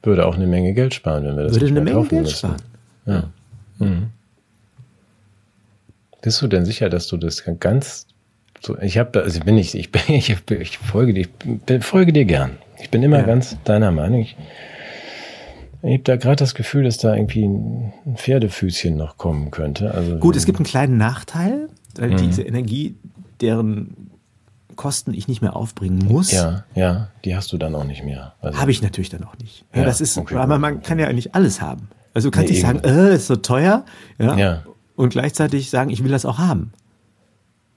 Würde auch eine Menge Geld sparen, wenn wir das Würde eine Menge Geld müssen. sparen. Ja. Mhm. Bist du denn sicher, dass du das ganz so, ich habe, also bin ich, ich bin, ich, ich folge dir, ich folge dir gern. Ich bin immer ja. ganz deiner Meinung. Ich, ich habe da gerade das Gefühl, dass da irgendwie ein Pferdefüßchen noch kommen könnte. Also Gut, es gibt einen kleinen Nachteil, weil mhm. diese Energie, deren Kosten ich nicht mehr aufbringen muss. Ja, ja, die hast du dann auch nicht mehr. Also Habe ich natürlich dann auch nicht. Ja, ja das ist, okay, aber man kann ja nicht alles haben. Also du kannst nee, nicht sagen, äh, ist so teuer, ja, ja, und gleichzeitig sagen, ich will das auch haben.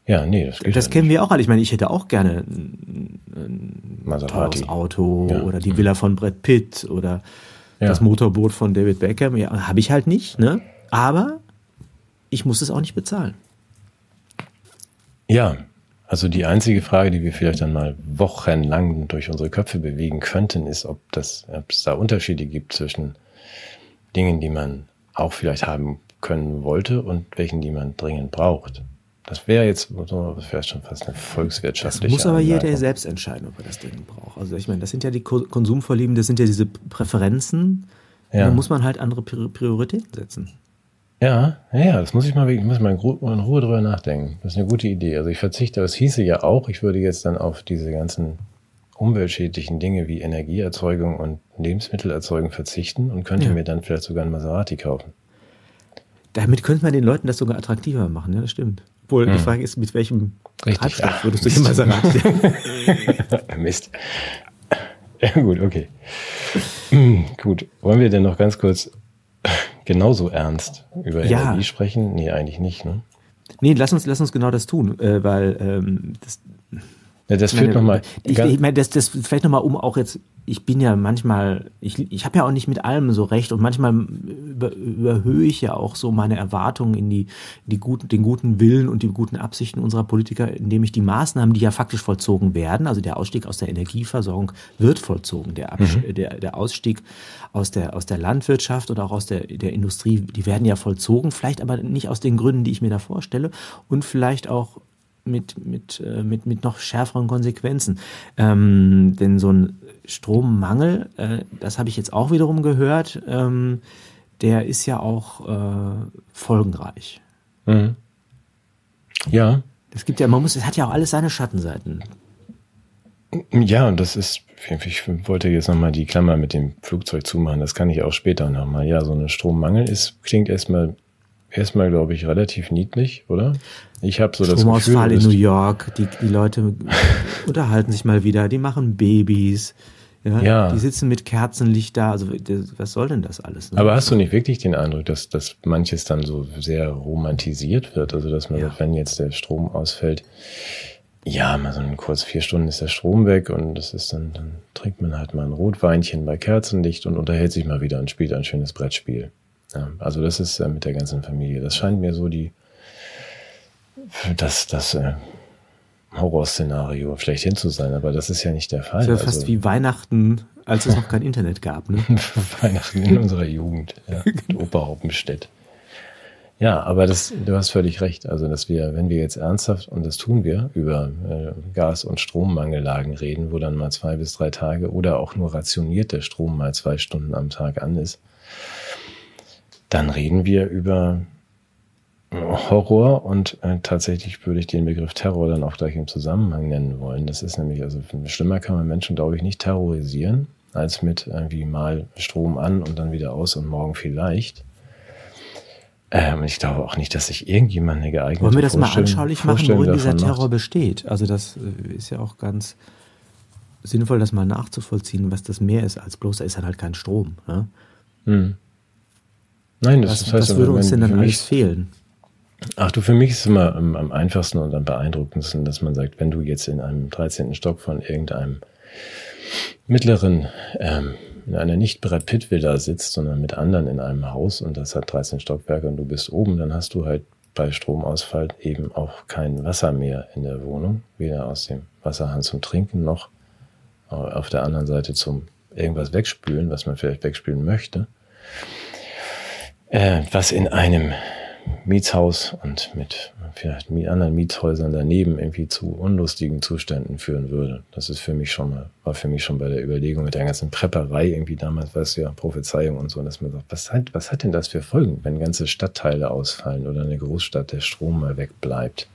Ja, nee, das geht Das ja kennen nicht. wir auch alle. Ich meine, ich hätte auch gerne ein, ein teures Auto ja. oder die. Villa von Brad Pitt oder ja. das Motorboot von David Beckham. Ja, habe ich halt nicht, ne? Aber ich muss es auch nicht bezahlen. Ja, also die einzige Frage, die wir vielleicht dann mal wochenlang durch unsere Köpfe bewegen könnten, ist, ob, das, ob es da Unterschiede gibt zwischen Dingen, die man auch vielleicht haben können wollte und welchen, die man dringend braucht. Das wäre jetzt das wäre schon fast eine volkswirtschaftliche. Das muss aber Anmerkung. jeder selbst entscheiden, ob er das dringend braucht. Also ich meine, das sind ja die Konsumvorlieben, das sind ja diese Präferenzen. Ja. Da muss man halt andere Prioritäten setzen. Ja, ja, das muss ich mal, ich muss mal in Ruhe drüber nachdenken. Das ist eine gute Idee. Also ich verzichte, das hieße ja auch, ich würde jetzt dann auf diese ganzen umweltschädlichen Dinge wie Energieerzeugung und Lebensmittelerzeugung verzichten und könnte ja. mir dann vielleicht sogar ein Maserati kaufen. Damit könnte man den Leuten das sogar attraktiver machen, ja, das stimmt. Obwohl, hm. die Frage ist, mit welchem Richtig. Treibstoff würdest du den Maserati? Mist. Ja, gut, okay. Hm, gut, wollen wir denn noch ganz kurz genauso ernst über ja. Energie sprechen? Nee, eigentlich nicht, ne? Nee, lass uns, lass uns genau das tun, äh, weil ähm, das, ja, das führt nochmal. Ich, ich meine, das, das vielleicht nochmal um auch jetzt, ich bin ja manchmal, ich, ich habe ja auch nicht mit allem so recht und manchmal über, überhöhe ich ja auch so meine Erwartungen in die, die guten, den guten Willen und die guten Absichten unserer Politiker, indem ich die Maßnahmen, die ja faktisch vollzogen werden, also der Ausstieg aus der Energieversorgung wird vollzogen, der, Abs mhm. der, der Ausstieg aus der, aus der Landwirtschaft oder auch aus der, der Industrie, die werden ja vollzogen, vielleicht aber nicht aus den Gründen, die ich mir da vorstelle und vielleicht auch mit, mit, äh, mit, mit noch schärferen Konsequenzen. Ähm, denn so ein Strommangel, äh, das habe ich jetzt auch wiederum gehört, ähm, der ist ja auch äh, folgenreich. Mhm. Ja. Es gibt ja, man muss, es hat ja auch alles seine Schattenseiten. Ja, und das ist, ich wollte jetzt nochmal die Klammer mit dem Flugzeug zumachen, das kann ich auch später nochmal. Ja, so ein Strommangel ist, klingt erstmal, erstmal, glaube ich, relativ niedlich, oder? Ich habe so das Stromausfall Gefühl, in New York, die, die Leute unterhalten sich mal wieder, die machen Babys. Ja, ja. Die sitzen mit Kerzenlicht da. Also was soll denn das alles? Ne? Aber hast du nicht wirklich den Eindruck, dass, dass manches dann so sehr romantisiert wird? Also dass man ja. sagt, wenn jetzt der Strom ausfällt, ja, mal so ein kurz vier Stunden ist der Strom weg und das ist dann, dann trinkt man halt mal ein Rotweinchen bei Kerzenlicht und unterhält sich mal wieder und spielt ein schönes Brettspiel. Ja, also das ist äh, mit der ganzen Familie. Das scheint mir so die das, das äh, Horrorszenario schlechthin zu sein, aber das ist ja nicht der Fall. Das ja fast also, wie Weihnachten, als es noch kein Internet gab. Ne? Weihnachten in unserer Jugend, ja, mit Opa Hoppenstedt. Ja, aber das, du hast völlig recht. Also, dass wir, wenn wir jetzt ernsthaft, und das tun wir, über äh, Gas- und Strommangellagen reden, wo dann mal zwei bis drei Tage oder auch nur rationiert der Strom mal zwei Stunden am Tag an ist, dann reden wir über Horror und äh, tatsächlich würde ich den Begriff Terror dann auch gleich im Zusammenhang nennen wollen. Das ist nämlich, also schlimmer kann man Menschen, glaube ich, nicht terrorisieren, als mit irgendwie mal Strom an und dann wieder aus und morgen vielleicht. Ähm, ich glaube auch nicht, dass sich irgendjemand eine geeignete Wollen wir das mal anschaulich machen, worin dieser Terror macht? besteht? Also das äh, ist ja auch ganz sinnvoll, das mal nachzuvollziehen, was das mehr ist als bloß, da ist halt kein Strom. Ne? Hm. Nein, das, was, das heißt, was würde uns denn dann alles fehlen? Ach du, für mich ist es immer am, am, einfachsten und am beeindruckendsten, dass man sagt, wenn du jetzt in einem 13. Stock von irgendeinem mittleren, ähm, in einer nicht Brett Pit Villa sitzt, sondern mit anderen in einem Haus und das hat 13 Stockwerke und du bist oben, dann hast du halt bei Stromausfall eben auch kein Wasser mehr in der Wohnung, weder aus dem Wasserhahn zum Trinken noch auf der anderen Seite zum irgendwas wegspülen, was man vielleicht wegspülen möchte, äh, was in einem Mietshaus und mit vielleicht anderen Mietshäusern daneben irgendwie zu unlustigen Zuständen führen würde. Das ist für mich schon mal, war für mich schon bei der Überlegung mit der ganzen Prepperei irgendwie damals, weißt du ja, Prophezeiung und so, dass man sagt, was hat, was hat denn das für Folgen, wenn ganze Stadtteile ausfallen oder eine Großstadt der Strom mal wegbleibt?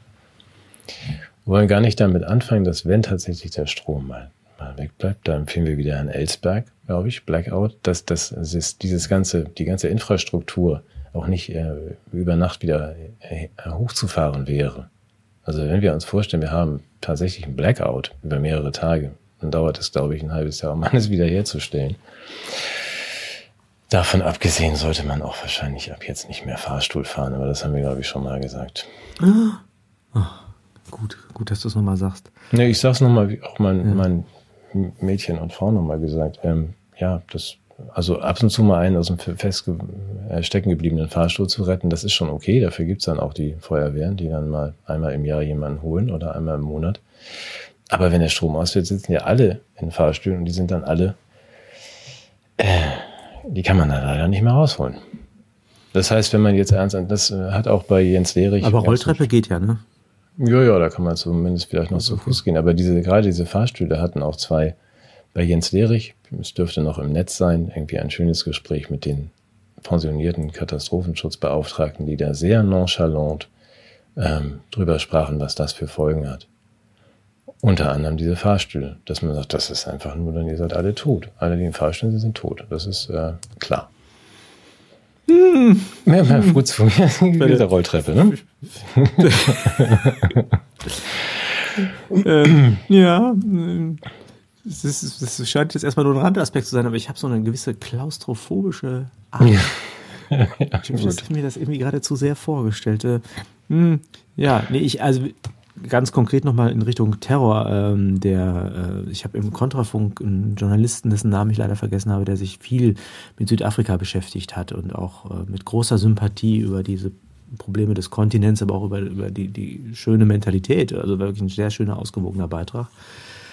Wir wollen gar nicht damit anfangen, dass wenn tatsächlich der Strom mal, mal wegbleibt, da empfehlen wir wieder Herrn Ellsberg, glaube ich, Blackout, dass das, das ist dieses ganze, die ganze Infrastruktur, auch nicht äh, über Nacht wieder äh, hochzufahren wäre. Also wenn wir uns vorstellen, wir haben tatsächlich einen Blackout über mehrere Tage, dann dauert es, glaube ich, ein halbes Jahr, um alles wieder herzustellen. Davon abgesehen sollte man auch wahrscheinlich ab jetzt nicht mehr Fahrstuhl fahren, aber das haben wir, glaube ich, schon mal gesagt. Ah. Oh, gut, gut, dass du es nochmal sagst. Nee, ich sag's nochmal, wie auch mein, ja. mein Mädchen und Frau nochmal gesagt. Ähm, ja, das also ab und zu mal einen aus dem fest äh, stecken gebliebenen Fahrstuhl zu retten, das ist schon okay. Dafür gibt's dann auch die Feuerwehren, die dann mal einmal im Jahr jemanden holen oder einmal im Monat. Aber wenn der Strom ausfällt, sitzen ja alle in Fahrstühlen und die sind dann alle, äh, die kann man dann leider nicht mehr rausholen. Das heißt, wenn man jetzt ernst, das äh, hat auch bei Jens Lehrich. Aber Rolltreppe geht ja, ne? Ja, ja, da kann man zumindest vielleicht noch zu Fuß gehen. Aber diese, gerade diese Fahrstühle hatten auch zwei bei Jens Lehrich, es dürfte noch im Netz sein, irgendwie ein schönes Gespräch mit den pensionierten Katastrophenschutzbeauftragten, die da sehr nonchalant ähm, drüber sprachen, was das für Folgen hat. Unter anderem diese Fahrstühle, dass man sagt, das ist einfach nur, dann ihr seid alle tot. Alle, die in Fahrstühlen sind, sind tot. Das ist äh, klar. Hm. Mehr, mehr hm. zu mir. der Rolltreppe, ne? ähm, ja, das, ist, das scheint jetzt erstmal nur ein Randaspekt zu sein, aber ich habe so eine gewisse klaustrophobische Art. Ja. ja, ich habe mir das irgendwie gerade zu sehr vorgestellt. Äh, hm, ja, nee, ich, also ganz konkret nochmal in Richtung Terror. Ähm, der, äh, ich habe im Kontrafunk einen Journalisten, dessen Namen ich leider vergessen habe, der sich viel mit Südafrika beschäftigt hat und auch äh, mit großer Sympathie über diese Probleme des Kontinents, aber auch über, über die, die schöne Mentalität. Also wirklich ein sehr schöner, ausgewogener Beitrag.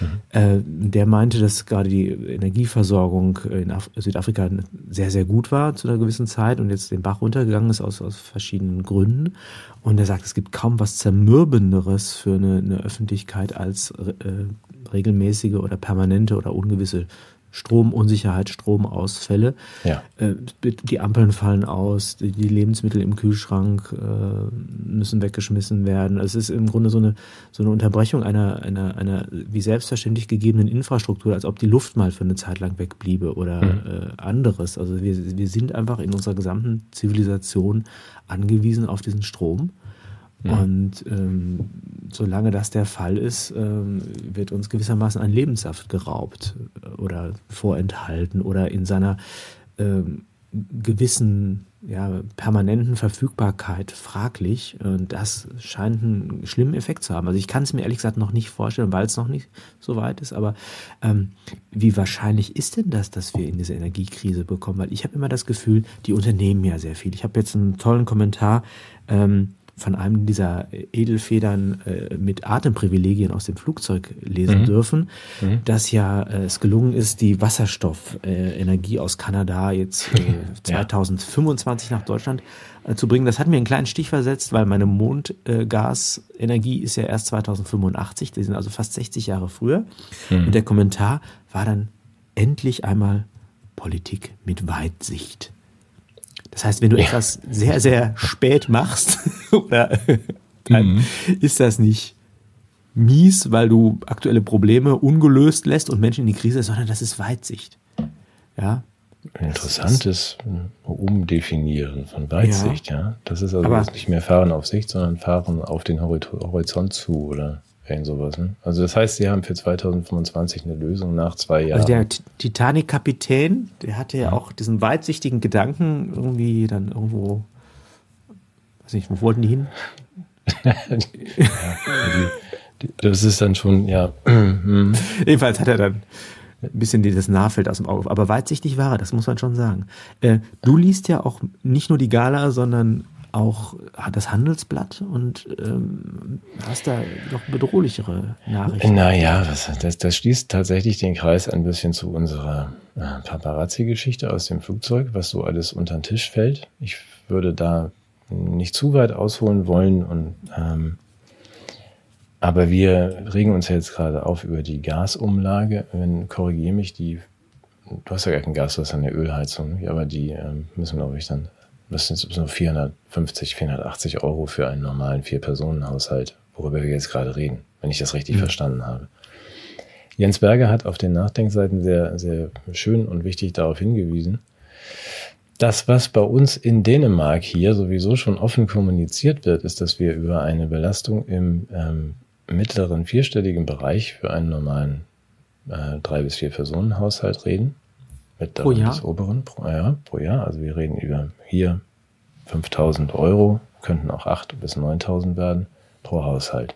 Mhm. der meinte, dass gerade die Energieversorgung in Af Südafrika sehr, sehr gut war zu einer gewissen Zeit und jetzt den Bach runtergegangen ist aus, aus verschiedenen Gründen. Und er sagt, es gibt kaum was Zermürbenderes für eine, eine Öffentlichkeit als äh, regelmäßige oder permanente oder ungewisse Stromunsicherheit, Stromausfälle. Ja. Äh, die Ampeln fallen aus, die Lebensmittel im Kühlschrank äh, müssen weggeschmissen werden. Es ist im Grunde so eine, so eine Unterbrechung einer, einer, einer wie selbstverständlich gegebenen Infrastruktur, als ob die Luft mal für eine Zeit lang wegbliebe oder mhm. äh, anderes. Also wir, wir sind einfach in unserer gesamten Zivilisation angewiesen auf diesen Strom. Mhm. Und ähm, solange das der Fall ist, ähm, wird uns gewissermaßen ein Lebenssaft geraubt oder vorenthalten oder in seiner ähm, gewissen ja, permanenten Verfügbarkeit fraglich. Und das scheint einen schlimmen Effekt zu haben. Also ich kann es mir ehrlich gesagt noch nicht vorstellen, weil es noch nicht so weit ist. Aber ähm, wie wahrscheinlich ist denn das, dass wir in diese Energiekrise bekommen? Weil ich habe immer das Gefühl, die unternehmen ja sehr viel. Ich habe jetzt einen tollen Kommentar ähm, von einem dieser Edelfedern äh, mit Atemprivilegien aus dem Flugzeug lesen mhm. dürfen, mhm. dass ja äh, es gelungen ist, die Wasserstoffenergie äh, aus Kanada jetzt äh, 2025 ja. nach Deutschland äh, zu bringen. Das hat mir einen kleinen Stich versetzt, weil meine Mondgasenergie ist ja erst 2085, die sind also fast 60 Jahre früher. Mhm. Und der Kommentar war dann endlich einmal Politik mit Weitsicht. Das heißt, wenn du ja. etwas sehr, sehr spät machst, oder, dann mhm. ist das nicht mies, weil du aktuelle Probleme ungelöst lässt und Menschen in die Krise, sondern das ist Weitsicht. Ja. Interessantes Umdefinieren von Weitsicht, ja. ja. Das ist also nicht mehr Fahren auf Sicht, sondern Fahren auf den Horizont zu, oder? Irgend sowas, ne? Also das heißt, sie haben für 2025 eine Lösung nach zwei Jahren. Also der Titanic-Kapitän, der hatte ja, auch diesen weitsichtigen Gedanken, irgendwie dann irgendwo, weiß nicht, wo wollten die hin? ja, die, die, das ist dann schon, ja. Jedenfalls hat er dann ein bisschen das Nahfeld aus dem Auge. Aber weitsichtig war er, das muss man schon sagen. Äh, du liest ja auch nicht nur die Gala, sondern auch das Handelsblatt und ähm, hast da noch bedrohlichere Nachrichten. Naja, das, das, das schließt tatsächlich den Kreis ein bisschen zu unserer äh, Paparazzi-Geschichte aus dem Flugzeug, was so alles unter den Tisch fällt. Ich würde da nicht zu weit ausholen wollen und ähm, aber wir regen uns jetzt gerade auf über die Gasumlage. Wenn korrigiere mich, die du hast ja gar kein Gas, du hast eine Ölheizung, aber die ähm, müssen, glaube ich, dann das sind so 450, 480 Euro für einen normalen Vier-Personen-Haushalt, worüber wir jetzt gerade reden, wenn ich das richtig mhm. verstanden habe. Jens Berger hat auf den Nachdenkseiten sehr, sehr schön und wichtig darauf hingewiesen, das, was bei uns in Dänemark hier sowieso schon offen kommuniziert wird, ist, dass wir über eine Belastung im ähm, mittleren vierstelligen Bereich für einen normalen äh, drei bis vier Personen Haushalt reden mittleren pro Jahr? bis oberen pro, ja, pro Jahr. Also wir reden über hier 5000 Euro, könnten auch 8 bis 9000 werden pro Haushalt.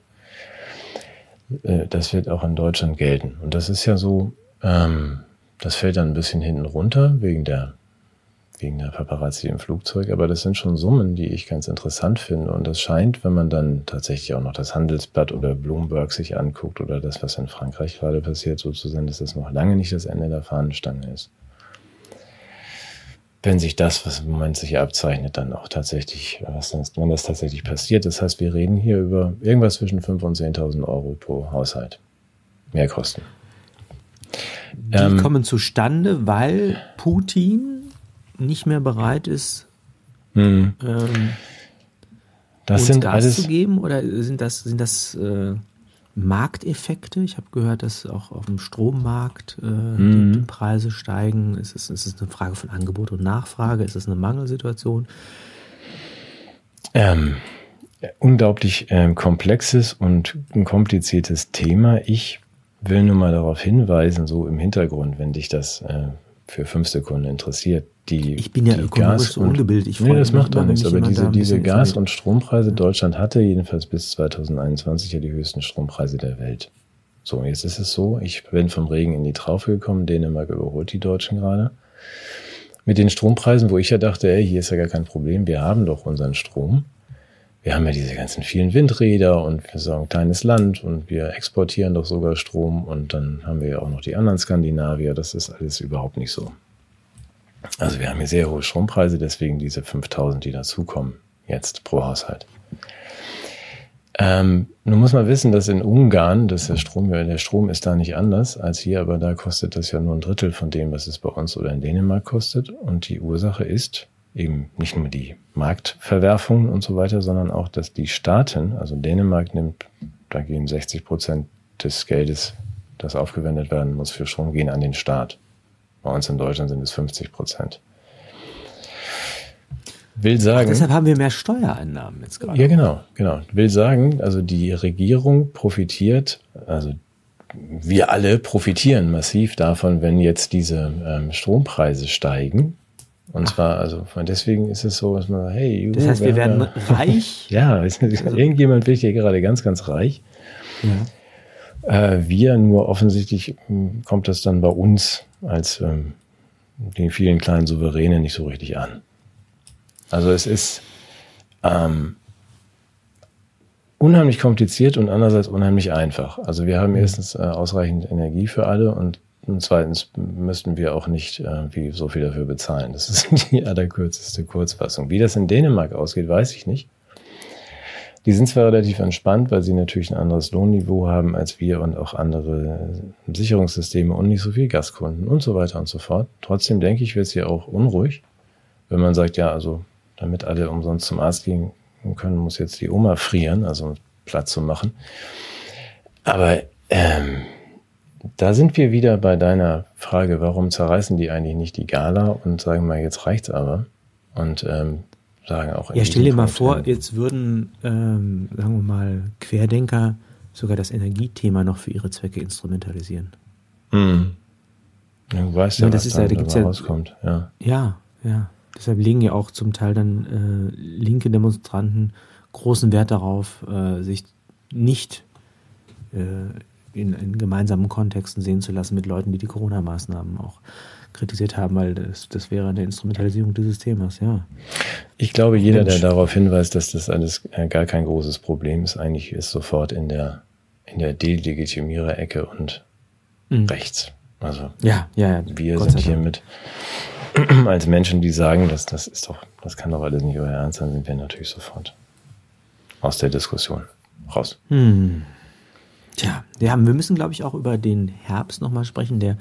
Äh, das wird auch in Deutschland gelten. Und das ist ja so, ähm, das fällt dann ein bisschen hinten runter wegen der wegen der Paparazzi im Flugzeug, aber das sind schon Summen, die ich ganz interessant finde. Und das scheint, wenn man dann tatsächlich auch noch das Handelsblatt oder Bloomberg sich anguckt oder das, was in Frankreich gerade passiert, so zu sein, dass das noch lange nicht das Ende der Fahnenstange ist wenn sich das, was im Moment sich abzeichnet, dann auch tatsächlich, was dann, wenn das tatsächlich passiert. Das heißt, wir reden hier über irgendwas zwischen 5.000 und 10.000 Euro pro Haushalt. Mehrkosten. Die ähm, kommen zustande, weil Putin nicht mehr bereit ist, hm. ähm, das sind Gas alles, zu geben? Oder sind das, sind das äh, Markteffekte. Ich habe gehört, dass auch auf dem Strommarkt äh, mhm. die, die, Preise steigen. Es ist, es ist eine Frage von Angebot und Nachfrage. Es ist eine Mangelsituation. Ähm, unglaublich ähm, komplexes und ein kompliziertes Thema. Ich will nur mal darauf hinweisen, so im Hintergrund, wenn dich das äh, für fünf Sekunden interessiert. Die, ich bin ja die ökonomisch so ungebildet. Ich nee, das macht doch nichts. Aber diese, diese Gas- und Strompreise, Deutschland hatte jedenfalls bis 2021 ja die höchsten Strompreise der Welt. So, jetzt ist es so, ich bin vom Regen in die Traufe gekommen, Dänemark überholt die Deutschen gerade. Mit den Strompreisen, wo ich ja dachte, ey, hier ist ja gar kein Problem, wir haben doch unseren Strom wir haben ja diese ganzen vielen Windräder und wir sind ein kleines Land und wir exportieren doch sogar Strom und dann haben wir ja auch noch die anderen Skandinavier. Das ist alles überhaupt nicht so. Also wir haben hier sehr hohe Strompreise, deswegen diese 5000, die dazukommen jetzt pro Haushalt. Ähm, nun muss man wissen, dass in Ungarn, dass der Strom, der Strom ist da nicht anders als hier, aber da kostet das ja nur ein Drittel von dem, was es bei uns oder in Dänemark kostet. Und die Ursache ist, eben nicht nur die Marktverwerfungen und so weiter, sondern auch, dass die Staaten, also Dänemark nimmt, da gehen 60 Prozent des Geldes, das aufgewendet werden muss für Strom, gehen an den Staat. Bei uns in Deutschland sind es 50 Prozent. Will sagen. Ach, deshalb haben wir mehr Steuereinnahmen jetzt gerade. Ja, genau, genau. Will sagen, also die Regierung profitiert, also wir alle profitieren massiv davon, wenn jetzt diese ähm, Strompreise steigen, und zwar, also deswegen ist es so, dass man sagt, hey, Juhu, das heißt, wir werden ja, reich. ja, also, irgendjemand wird hier gerade ganz, ganz reich. Ja. Äh, wir nur offensichtlich hm, kommt das dann bei uns als ähm, den vielen kleinen Souveränen nicht so richtig an. Also es ist ähm, unheimlich kompliziert und andererseits unheimlich einfach. Also wir haben erstens äh, ausreichend Energie für alle und und zweitens müssten wir auch nicht äh, so viel dafür bezahlen. Das ist die allerkürzeste Kurzfassung. Wie das in Dänemark ausgeht, weiß ich nicht. Die sind zwar relativ entspannt, weil sie natürlich ein anderes Lohnniveau haben als wir und auch andere Sicherungssysteme und nicht so viel Gaskunden und so weiter und so fort. Trotzdem denke ich, wird es hier auch unruhig, wenn man sagt, ja, also damit alle umsonst zum Arzt gehen können, muss jetzt die Oma frieren, also Platz zu machen. Aber ähm, da sind wir wieder bei deiner Frage, warum zerreißen die eigentlich nicht die Gala und sagen mal, jetzt reicht's aber und ähm, sagen auch. Ja, stell dir mal vor, jetzt würden, ähm, sagen wir mal, Querdenker sogar das Energiethema noch für ihre Zwecke instrumentalisieren. Hm. Ja, du weißt ja, ja das was ist dann ja, da gibt's ja, rauskommt. Ja. ja, ja. Deshalb legen ja auch zum Teil dann äh, linke Demonstranten großen Wert darauf, äh, sich nicht äh, in, in gemeinsamen Kontexten sehen zu lassen mit Leuten, die die Corona-Maßnahmen auch kritisiert haben, weil das, das wäre eine Instrumentalisierung dieses Themas, ja. Ich glaube, jeder, Mensch. der darauf hinweist, dass das alles äh, gar kein großes Problem ist, eigentlich ist sofort in der, in der Delegitimierer-Ecke und mhm. rechts. Also ja, ja, ja. wir Gott sind hier mit als Menschen, die sagen, dass das ist doch, das kann doch alles nicht euer Ernst sein, sind wir natürlich sofort aus der Diskussion raus. Hm. Tja, ja, wir müssen, glaube ich, auch über den Herbst nochmal sprechen, der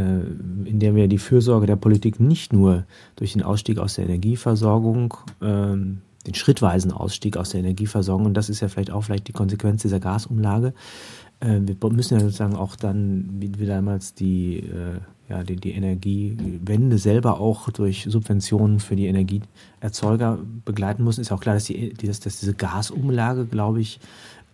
in dem wir die Fürsorge der Politik nicht nur durch den Ausstieg aus der Energieversorgung, ähm, den schrittweisen Ausstieg aus der Energieversorgung, und das ist ja vielleicht auch vielleicht die Konsequenz dieser Gasumlage, äh, wir müssen ja sozusagen auch dann, wie wir damals die, äh, ja, die, die Energiewende selber auch durch Subventionen für die Energieerzeuger begleiten müssen. Ist auch klar, dass, die, dass, dass diese Gasumlage, glaube ich,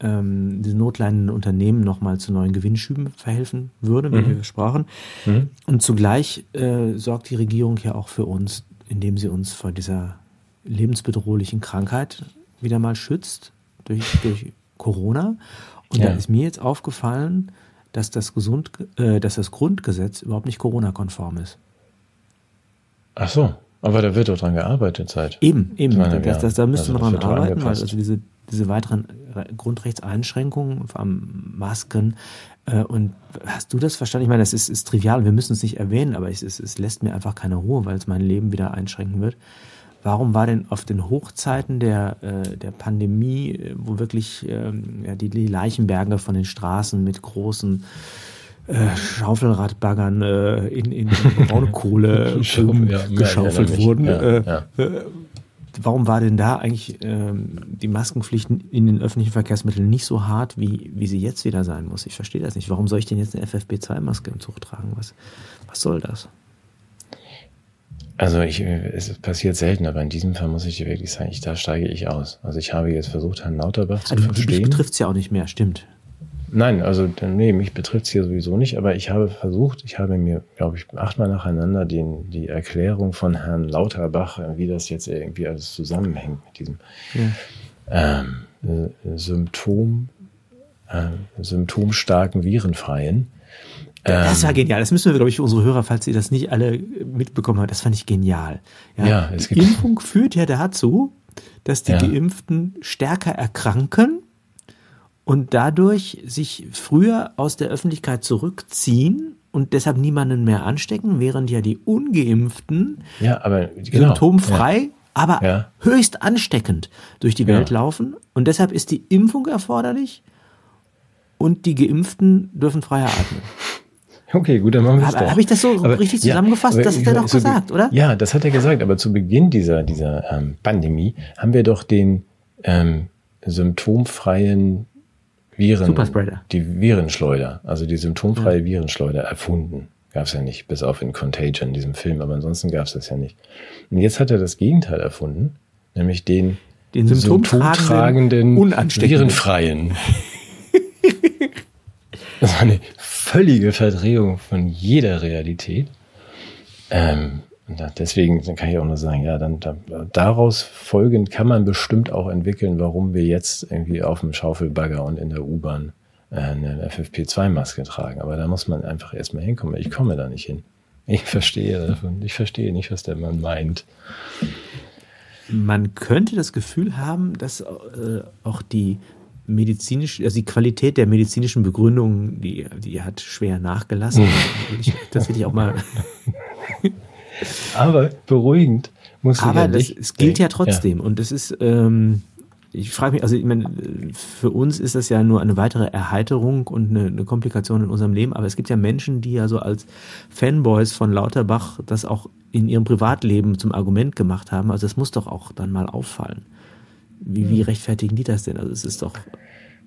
ähm, diese notleidenden Unternehmen nochmal zu neuen Gewinnschüben verhelfen würde, wie mhm. wir sprachen. Mhm. Und zugleich äh, sorgt die Regierung ja auch für uns, indem sie uns vor dieser lebensbedrohlichen Krankheit wieder mal schützt durch, durch Corona. Und ja. da ist mir jetzt aufgefallen, dass das, Gesund, äh, dass das Grundgesetz überhaupt nicht Corona-konform ist. Ach so, aber da wird doch dran gearbeitet seit. Eben, eben. Das, das, da müsste also man dran arbeiten, weil also diese, diese weiteren Grundrechtseinschränkungen, vor allem Masken, äh, und hast du das verstanden? Ich meine, das ist, ist trivial, wir müssen es nicht erwähnen, aber es, es, es lässt mir einfach keine Ruhe, weil es mein Leben wieder einschränken wird. Warum war denn auf den Hochzeiten der, äh, der Pandemie, äh, wo wirklich ähm, ja, die, die Leichenberge von den Straßen mit großen äh, Schaufelradbaggern äh, in, in Braunkohle Schaufel, ja, geschaufelt wurden. Ja, äh, äh, warum war denn da eigentlich ähm, die Maskenpflicht in den öffentlichen Verkehrsmitteln nicht so hart, wie, wie sie jetzt wieder sein muss? Ich verstehe das nicht. Warum soll ich denn jetzt eine FFP2-Maske im Zug tragen? Was, was soll das? Also ich, es passiert selten, aber in diesem Fall muss ich dir wirklich sagen, ich, da steige ich aus. Also ich habe jetzt versucht, Herrn Lauterbach zu also, verstehen. Mich betrifft es ja auch nicht mehr, stimmt. Nein, also nee, mich betrifft es hier sowieso nicht, aber ich habe versucht, ich habe mir, glaube ich, achtmal nacheinander den, die Erklärung von Herrn Lauterbach, wie das jetzt irgendwie alles zusammenhängt mit diesem ja. ähm, äh, Symptom, äh, symptomstarken Virenfreien das war ähm, genial. Das müssen wir, glaube ich, für unsere Hörer, falls sie das nicht alle mitbekommen haben, das fand ich genial. Ja, ja es gibt Impfung führt ja dazu, dass die ja. Geimpften stärker erkranken und dadurch sich früher aus der Öffentlichkeit zurückziehen und deshalb niemanden mehr anstecken, während ja die Ungeimpften ja, aber, genau, symptomfrei, ja. aber ja. höchst ansteckend durch die Welt laufen. Und deshalb ist die Impfung erforderlich und die Geimpften dürfen freier atmen. Okay, gut, dann machen wir es doch. Habe ich das so aber, richtig zusammengefasst? Ja, das hat er doch so gesagt, oder? Ja, das hat er gesagt. Aber zu Beginn dieser, dieser ähm, Pandemie haben wir doch den ähm, symptomfreien Viren, Superspreader. die Virenschleuder, also die symptomfreie ja. Virenschleuder erfunden. Gab es ja nicht, bis auf in Contagion, diesem Film, aber ansonsten gab es das ja nicht. Und jetzt hat er das Gegenteil erfunden, nämlich den, den symptomtragenden, symptomtragenden virenfreien. Das war eine völlige Verdrehung von jeder Realität. Ähm, deswegen kann ich auch nur sagen, ja, dann da, daraus folgend kann man bestimmt auch entwickeln, warum wir jetzt irgendwie auf dem Schaufelbagger und in der U-Bahn äh, eine FFP2-Maske tragen. Aber da muss man einfach erstmal hinkommen. Ich komme da nicht hin. Ich verstehe davon. Ich verstehe nicht, was der Mann meint. Man könnte das Gefühl haben, dass äh, auch die medizinisch, also die Qualität der medizinischen Begründung, die, die hat schwer nachgelassen. ich, das hätte ich auch mal. Aber beruhigend muss Aber das, es gilt ja trotzdem. Ja. Und das ist, ähm, ich frage mich, also ich meine, für uns ist das ja nur eine weitere Erheiterung und eine, eine, Komplikation in unserem Leben, aber es gibt ja Menschen, die ja so als Fanboys von Lauterbach das auch in ihrem Privatleben zum Argument gemacht haben. Also es muss doch auch dann mal auffallen. Wie, wie rechtfertigen die das denn? Also es ist doch.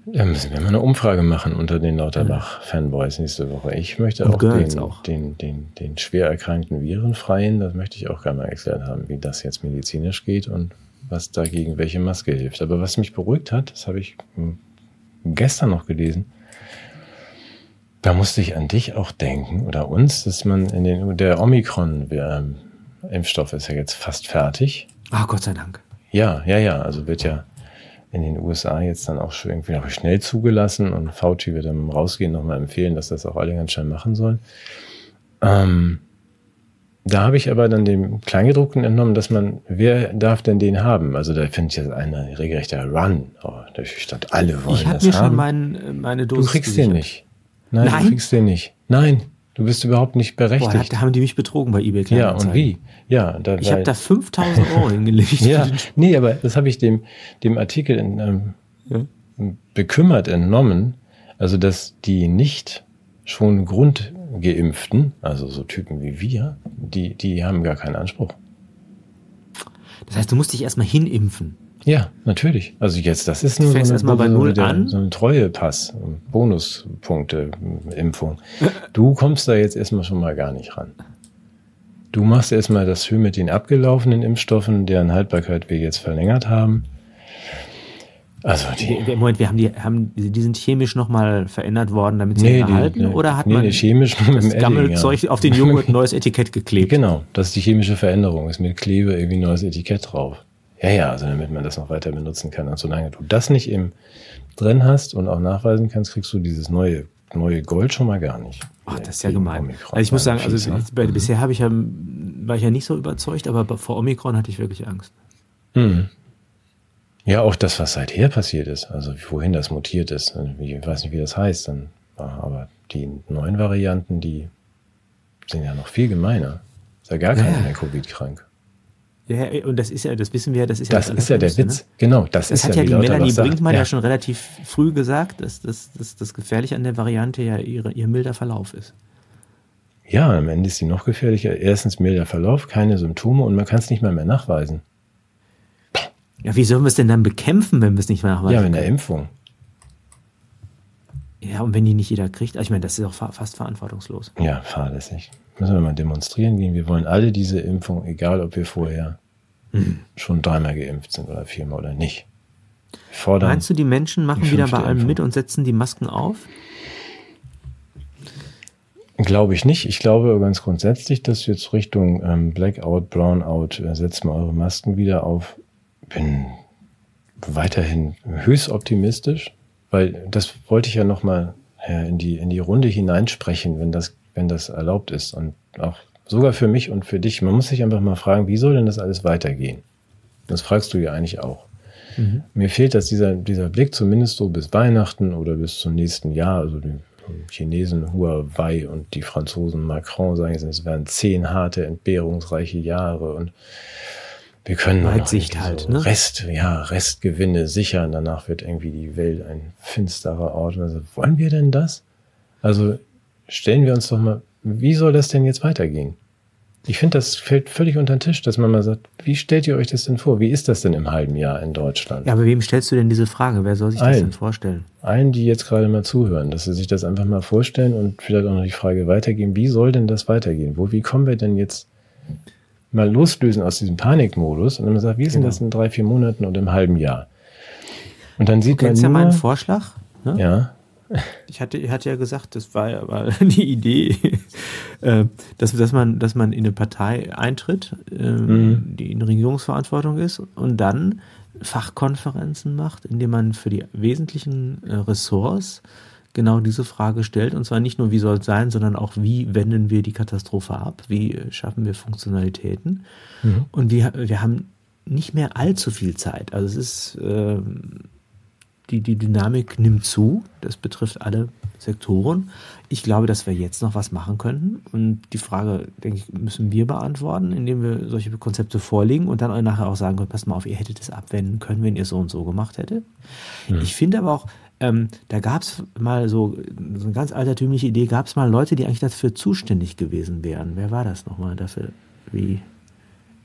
Da müssen wir mal eine Umfrage machen unter den Lauterbach-Fanboys nächste Woche. Ich möchte auch den, auch den, den, den, schwer erkrankten Virenfreien, das möchte ich auch gerne mal erklärt haben, wie das jetzt medizinisch geht und was dagegen welche Maske hilft. Aber was mich beruhigt hat, das habe ich gestern noch gelesen, da musste ich an dich auch denken oder uns, dass man in den, der Omikron-Impfstoff ist ja jetzt fast fertig. Ah, Gott sei Dank. Ja, ja, ja. Also wird ja in den USA jetzt dann auch schon irgendwie noch schnell zugelassen und Fauci wird dann Rausgehen nochmal empfehlen, dass das auch alle ganz schnell machen sollen. Ähm, da habe ich aber dann dem Kleingedruckten entnommen, dass man, wer darf denn den haben? Also da finde ich jetzt eine regelrechter Run. Oh, da stand alle wollen ich hab das mir haben. schon mein, meine Dose Du kriegst den nicht. Nein, Nein, du kriegst den nicht. Nein, du bist überhaupt nicht berechtigt. Boah, haben die mich betrogen bei eBay Ja, und wie? Ja, da, ich habe da 5000 Euro hingelegt. ja, nee, aber das habe ich dem, dem Artikel in, ähm, ja. bekümmert entnommen. Also, dass die nicht schon Grundgeimpften, also so Typen wie wir, die, die haben gar keinen Anspruch. Das heißt, du musst dich erstmal hinimpfen. Ja, natürlich. Also jetzt, das ist nur so eine, so, eine, der, so ein Treuepass, Bonuspunkte, Impfung. Du kommst da jetzt erstmal schon mal gar nicht ran. Du machst erstmal das schön mit den abgelaufenen Impfstoffen, deren Haltbarkeit wir jetzt verlängert haben. Also die, Moment, wir haben die, haben, die sind chemisch nochmal verändert worden, damit sie nee, erhalten? Die, oder hat nee, man chemisch das Gammelzeug ja. auf den Joghurt ein neues Etikett geklebt? Genau, das ist die chemische Veränderung. Ist mit Klebe irgendwie ein neues Etikett drauf. Ja, ja, also damit man das noch weiter benutzen kann. Und solange du das nicht im drin hast und auch nachweisen kannst, kriegst du dieses neue neue Gold schon mal gar nicht. Ach, das ist ja gemein. Omikron. Also ich muss sagen, also bei, mhm. bisher habe ich ja, war ich ja nicht so überzeugt, aber vor Omikron hatte ich wirklich Angst. Mhm. Ja, auch das, was seither passiert ist, also wohin das mutiert ist, ich weiß nicht, wie das heißt, dann, aber die neuen Varianten, die sind ja noch viel gemeiner. Ist ja gar keiner ja. mehr Covid-krank. Ja, und das ist ja, das wissen wir ja, das ist ja das, das ist ja der Witz, ne? genau. Das, das ist hat ja, ja die Melanie Brinkmann ja. ja. schon relativ früh gesagt, dass das, das, das Gefährliche an der Variante ja ihre, ihr milder Verlauf ist. Ja, am Ende ist sie noch gefährlicher. Erstens milder Verlauf, keine Symptome und man kann es nicht mal mehr nachweisen. Ja, wie sollen wir es denn dann bekämpfen, wenn wir es nicht mehr nachweisen? Ja, mit der Impfung. Ja, und wenn die nicht jeder kriegt, ich meine, das ist auch fast verantwortungslos. Ja, fahrlässig. Müssen wir mal demonstrieren gehen. Wir wollen alle diese Impfung, egal ob wir vorher mhm. schon dreimal geimpft sind oder viermal oder nicht. Fordern Meinst du, die Menschen machen wieder bei allem mit und setzen die Masken auf? Glaube ich nicht. Ich glaube ganz grundsätzlich, dass jetzt Richtung ähm, Blackout, Brownout, äh, setzt mal eure Masken wieder auf. Bin weiterhin höchst optimistisch, weil das wollte ich ja nochmal äh, in die, in die Runde hineinsprechen, wenn das, wenn das erlaubt ist und auch sogar für mich und für dich. Man muss sich einfach mal fragen, wie soll denn das alles weitergehen? Das fragst du ja eigentlich auch. Mhm. Mir fehlt das dieser, dieser Blick zumindest so bis Weihnachten oder bis zum nächsten Jahr. Also die Chinesen Huawei und die Franzosen Macron sagen jetzt, es werden zehn harte, entbehrungsreiche Jahre und wir können Weitsicht halt, so ne? Rest, ja, Restgewinne sichern. Danach wird irgendwie die Welt ein finsterer Ort. Also, wollen wir denn das? Also stellen wir uns doch mal, wie soll das denn jetzt weitergehen? Ich finde, das fällt völlig unter den Tisch, dass man mal sagt, wie stellt ihr euch das denn vor? Wie ist das denn im halben Jahr in Deutschland? Ja, aber wem stellst du denn diese Frage? Wer soll sich allen, das denn vorstellen? Allen, die jetzt gerade mal zuhören, dass sie sich das einfach mal vorstellen und vielleicht auch noch die Frage weitergeben, wie soll denn das weitergehen? Wo, wie kommen wir denn jetzt mal loslösen aus diesem Panikmodus und dann sagt, wie ist genau. denn das in drei, vier Monaten und im halben Jahr? Und dann sieht du man. Du ja meinen Vorschlag? Ne? Ja. Ich hatte, ich hatte ja gesagt, das war ja war die Idee, äh, dass, dass, man, dass man in eine Partei eintritt, ähm, mhm. die in Regierungsverantwortung ist und dann Fachkonferenzen macht, indem man für die wesentlichen äh, Ressorts genau diese Frage stellt. Und zwar nicht nur, wie soll es sein, sondern auch, wie wenden wir die Katastrophe ab? Wie schaffen wir Funktionalitäten? Mhm. Und wir, wir haben nicht mehr allzu viel Zeit. Also es ist, äh, die, die Dynamik nimmt zu. Das betrifft alle Sektoren. Ich glaube, dass wir jetzt noch was machen könnten. Und die Frage, denke ich, müssen wir beantworten, indem wir solche Konzepte vorlegen und dann nachher auch sagen können, passt mal auf, ihr hättet es abwenden können, wenn ihr so und so gemacht hättet. Mhm. Ich finde aber auch, ähm, da gab es mal so, so eine ganz altertümliche Idee, gab es mal Leute, die eigentlich dafür zuständig gewesen wären. Wer war das nochmal dafür, wie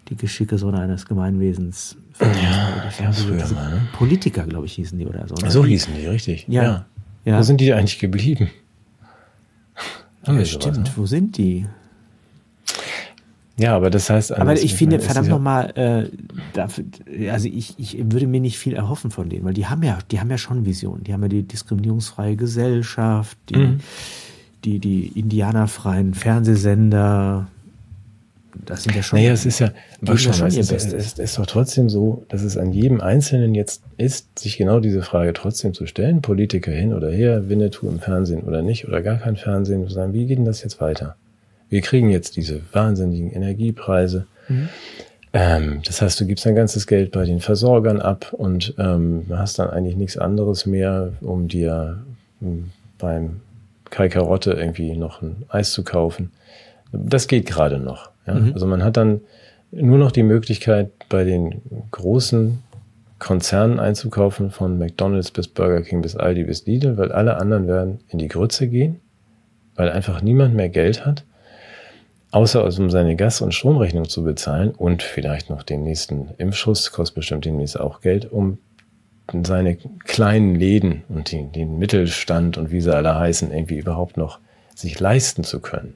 die Geschicke so eines Gemeinwesens ja, ja früher mal, ne? Politiker, glaube ich, hießen die oder so. Ne? So hießen die, richtig. Ja. ja. ja. Wo sind die eigentlich geblieben? Ja, stimmt, sowas, ne? wo sind die? Ja, aber das heißt. Aber ich finde, verdammt nochmal, äh, dafür, also ich, ich würde mir nicht viel erhoffen von denen, weil die haben ja, die haben ja schon Visionen. Die haben ja die diskriminierungsfreie Gesellschaft, die, mhm. die, die indianerfreien Fernsehsender. Das sind ja schon. Naja, es ist ja, schon, schon es, ist, es ist doch trotzdem so, dass es an jedem Einzelnen jetzt ist, sich genau diese Frage trotzdem zu stellen. Politiker hin oder her, Winnetou im Fernsehen oder nicht oder gar kein Fernsehen, zu sagen, wie geht denn das jetzt weiter? Wir kriegen jetzt diese wahnsinnigen Energiepreise. Mhm. Ähm, das heißt, du gibst dein ganzes Geld bei den Versorgern ab und ähm, hast dann eigentlich nichts anderes mehr, um dir ähm, beim Kai Karotte irgendwie noch ein Eis zu kaufen. Das geht gerade noch. Ja? Mhm. Also man hat dann nur noch die Möglichkeit, bei den großen Konzernen einzukaufen, von McDonald's bis Burger King bis Aldi bis Lidl, weil alle anderen werden in die Grütze gehen, weil einfach niemand mehr Geld hat außer also um seine Gas- und Stromrechnung zu bezahlen und vielleicht noch den nächsten Impfschuss, kostet bestimmt demnächst auch Geld, um seine kleinen Läden und den, den Mittelstand und wie sie alle heißen, irgendwie überhaupt noch sich leisten zu können.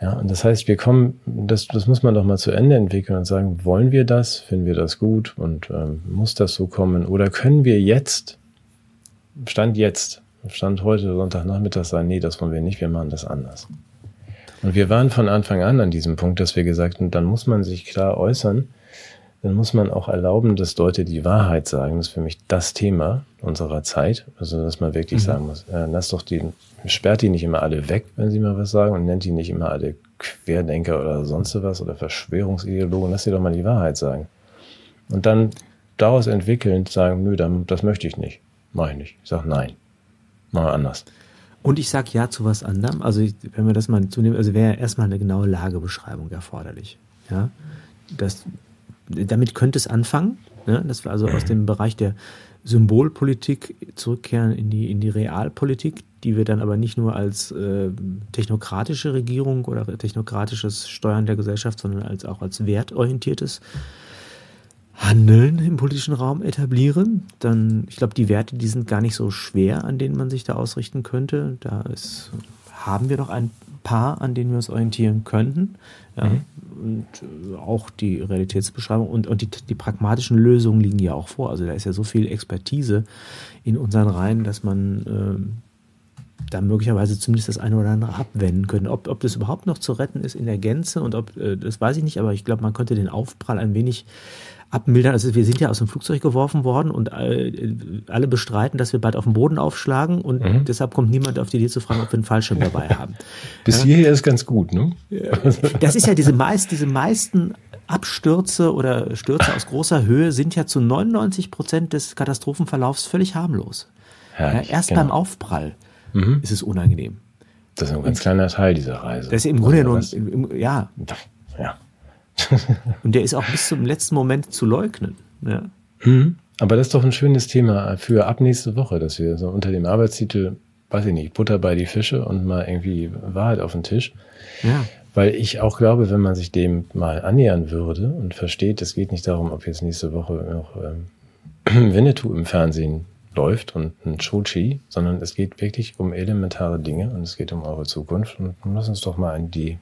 Ja, und das heißt, wir kommen, das, das muss man doch mal zu Ende entwickeln und sagen, wollen wir das, finden wir das gut und ähm, muss das so kommen oder können wir jetzt, Stand jetzt, Stand heute Sonntagnachmittag sagen, nee, das wollen wir nicht, wir machen das anders. Und wir waren von Anfang an an diesem Punkt, dass wir gesagt haben, dann muss man sich klar äußern, dann muss man auch erlauben, dass Leute die Wahrheit sagen. Das ist für mich das Thema unserer Zeit. Also, dass man wirklich mhm. sagen muss, äh, lass doch die, sperrt die nicht immer alle weg, wenn sie mal was sagen und nennt die nicht immer alle Querdenker oder sonst was oder Verschwörungsideologen. Lass sie doch mal die Wahrheit sagen. Und dann daraus entwickelnd sagen, nö, das möchte ich nicht. Mach ich nicht. Ich sag nein. Machen wir anders. Und ich sage ja zu was anderem. Also wenn wir das mal zunehmen, also wäre erstmal eine genaue Lagebeschreibung erforderlich. Ja, das, damit könnte es anfangen, ne? dass wir also aus dem Bereich der Symbolpolitik zurückkehren in die, in die Realpolitik, die wir dann aber nicht nur als äh, technokratische Regierung oder technokratisches Steuern der Gesellschaft, sondern als auch als wertorientiertes Handeln im politischen Raum etablieren, dann, ich glaube, die Werte, die sind gar nicht so schwer, an denen man sich da ausrichten könnte. Da ist, haben wir doch ein paar, an denen wir uns orientieren könnten. Ja. Mhm. Und äh, auch die Realitätsbeschreibung und, und die, die pragmatischen Lösungen liegen ja auch vor. Also da ist ja so viel Expertise in unseren Reihen, dass man äh, da möglicherweise zumindest das eine oder andere abwenden könnte. Ob, ob das überhaupt noch zu retten ist in der Gänze und ob, äh, das weiß ich nicht, aber ich glaube, man könnte den Aufprall ein wenig abmildern. Also wir sind ja aus dem Flugzeug geworfen worden und alle bestreiten, dass wir bald auf dem Boden aufschlagen und mhm. deshalb kommt niemand auf die Idee zu fragen, ob wir einen Fallschirm dabei haben. Bis ja? hierher ist ganz gut, ne? Das ist ja diese meist, diese meisten Abstürze oder Stürze aus großer Höhe sind ja zu 99 Prozent des Katastrophenverlaufs völlig harmlos. Herrlich, ja, erst genau. beim Aufprall mhm. ist es unangenehm. Das ist ein ganz kleiner Teil dieser Reise. Das ist im Grunde genommen, ja. Ja. Und der ist auch bis zum letzten Moment zu leugnen. Ja. Mhm. Aber das ist doch ein schönes Thema für ab nächste Woche, dass wir so unter dem Arbeitstitel, weiß ich nicht, Butter bei die Fische und mal irgendwie Wahrheit auf den Tisch. Ja. Weil ich auch glaube, wenn man sich dem mal annähern würde und versteht, es geht nicht darum, ob jetzt nächste Woche noch ähm, Winnetou im Fernsehen läuft und ein Chochi, sondern es geht wirklich um elementare Dinge und es geht um eure Zukunft. Und lass uns doch mal in die,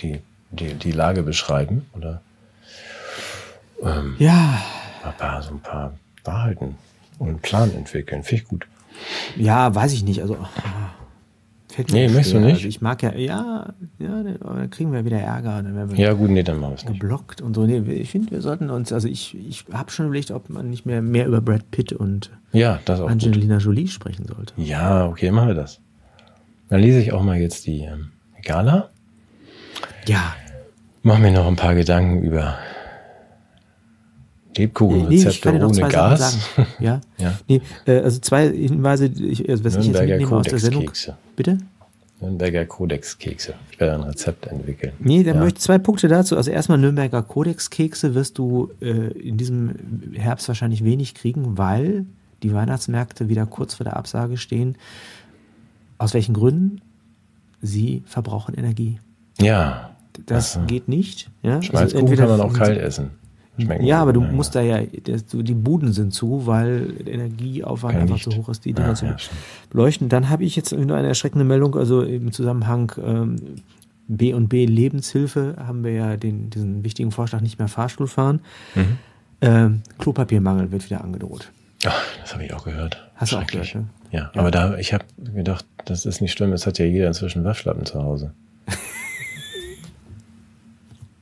die die, die Lage beschreiben oder ähm, ja. ein paar, so ein paar Wahrheiten und einen Plan entwickeln. Finde ich gut. Ja, weiß ich nicht. Also fällt mir nee, möchtest du nicht? Also ich mag ja, ja, ja, dann kriegen wir wieder Ärger. Dann werden wir ja, gut, nee, dann machen wir es nicht. Geblockt und so. Nee, ich finde, wir sollten uns, also ich, ich habe schon überlegt, ob man nicht mehr, mehr über Brad Pitt und ja, Angelina gut. Jolie sprechen sollte. Ja, okay, machen wir das. Dann lese ich auch mal jetzt die ähm, Gala. Ja. Mach mir noch ein paar Gedanken über Lebkuchenrezepte nee, ohne Gas. Ja. ja. Nee, äh, also zwei Hinweise, ich, also was Nürnberger ich jetzt mitnehme aus der Sendung. Kekse. Bitte? Nürnberger Kodex-Kekse. Ich werde ein Rezept entwickeln. Nee, dann ja. möchte ich zwei Punkte dazu. Also erstmal Nürnberger Kodex-Kekse wirst du äh, in diesem Herbst wahrscheinlich wenig kriegen, weil die Weihnachtsmärkte wieder kurz vor der Absage stehen. Aus welchen Gründen? Sie verbrauchen Energie. Ja. Das also, geht nicht. Ja? Schmalzkuchen also kann man auch kalt essen. Schmecken ja, aber du ja, musst da ja, die Buden sind zu, weil der Energieaufwand einfach Licht. so hoch ist, die Dinger ja, zu ja, beleuchten. Dann habe ich jetzt nur eine erschreckende Meldung, also im Zusammenhang ähm, B und B Lebenshilfe haben wir ja den, diesen wichtigen Vorschlag nicht mehr Fahrstuhl fahren. Mhm. Ähm, Klopapiermangel wird wieder angedroht. Ach, das habe ich auch gehört. Hast du auch gehört? Ne? Ja, ja, aber da, ich habe gedacht, das ist nicht schlimm, es hat ja jeder inzwischen Waschlappen zu Hause.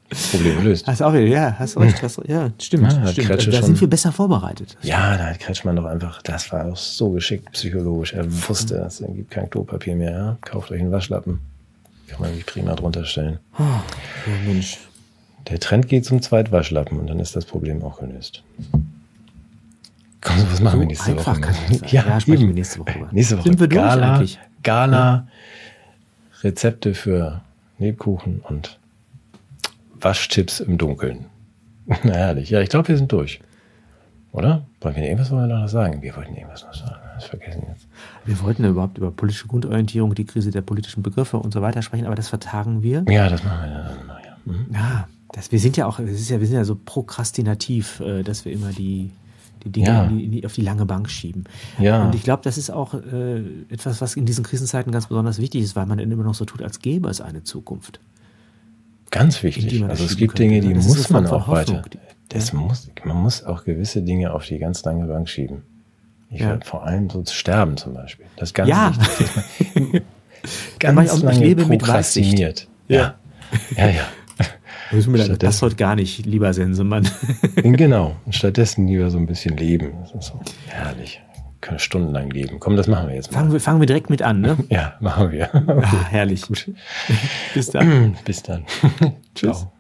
Problem gelöst. Hast auch, ja, hast recht, hast, ja, stimmt. Ja, stimmt. Da schon, sind wir besser vorbereitet. Ja, da hat Kretschmann doch einfach, das war auch so geschickt psychologisch. Er wusste, es gibt kein Klopapier mehr. Ja? Kauft euch einen Waschlappen. Kann man sich prima drunter stellen. Oh, ja, Mensch. Der Trend geht zum Zweitwaschlappen und dann ist das Problem auch gelöst. Komm, was machen so wir nächste Woche? Ja, ja sprechen wir nächste Woche. Nächste Woche Sind wir Gala, eigentlich? Gala, ja. Rezepte für Lebkuchen und Waschtipps im Dunkeln. Na herrlich. Ja, ich glaube, wir sind durch. Oder? Wollen wir irgendwas wollen wir noch sagen? Wir wollten irgendwas noch sagen. Das vergessen jetzt. Wir wollten ja überhaupt über politische Grundorientierung, die Krise der politischen Begriffe und so weiter sprechen, aber das vertagen wir. Ja, das machen wir dann ja. Mhm. Ja, das, wir sind ja auch, ist ja, wir sind ja so prokrastinativ, äh, dass wir immer die, die Dinge ja. die, die, auf die lange Bank schieben. Ja. Und ich glaube, das ist auch äh, etwas, was in diesen Krisenzeiten ganz besonders wichtig ist, weil man immer noch so tut, als gäbe es eine Zukunft. Ganz wichtig. Also es gibt Dinge, die muss man auch weiter. Das ja. muss, man muss auch gewisse Dinge auf die ganz lange Bank schieben. Ich ja. vor allem so zu sterben zum Beispiel. Das ist ganz ja. wichtig. ganz auch, lange lebe prokrastiniert. Ja. Ja, ja. Müssen wir das Passwort gar nicht, lieber Sensemann. genau. Und stattdessen lieber so ein bisschen leben. Das ist so herrlich. Können stundenlang leben. Komm, das machen wir jetzt mal. Fangen wir, fangen wir direkt mit an, ne? Ja, machen wir. Okay. Ah, herrlich. Bis dann. Bis dann. Tschüss. Ciao.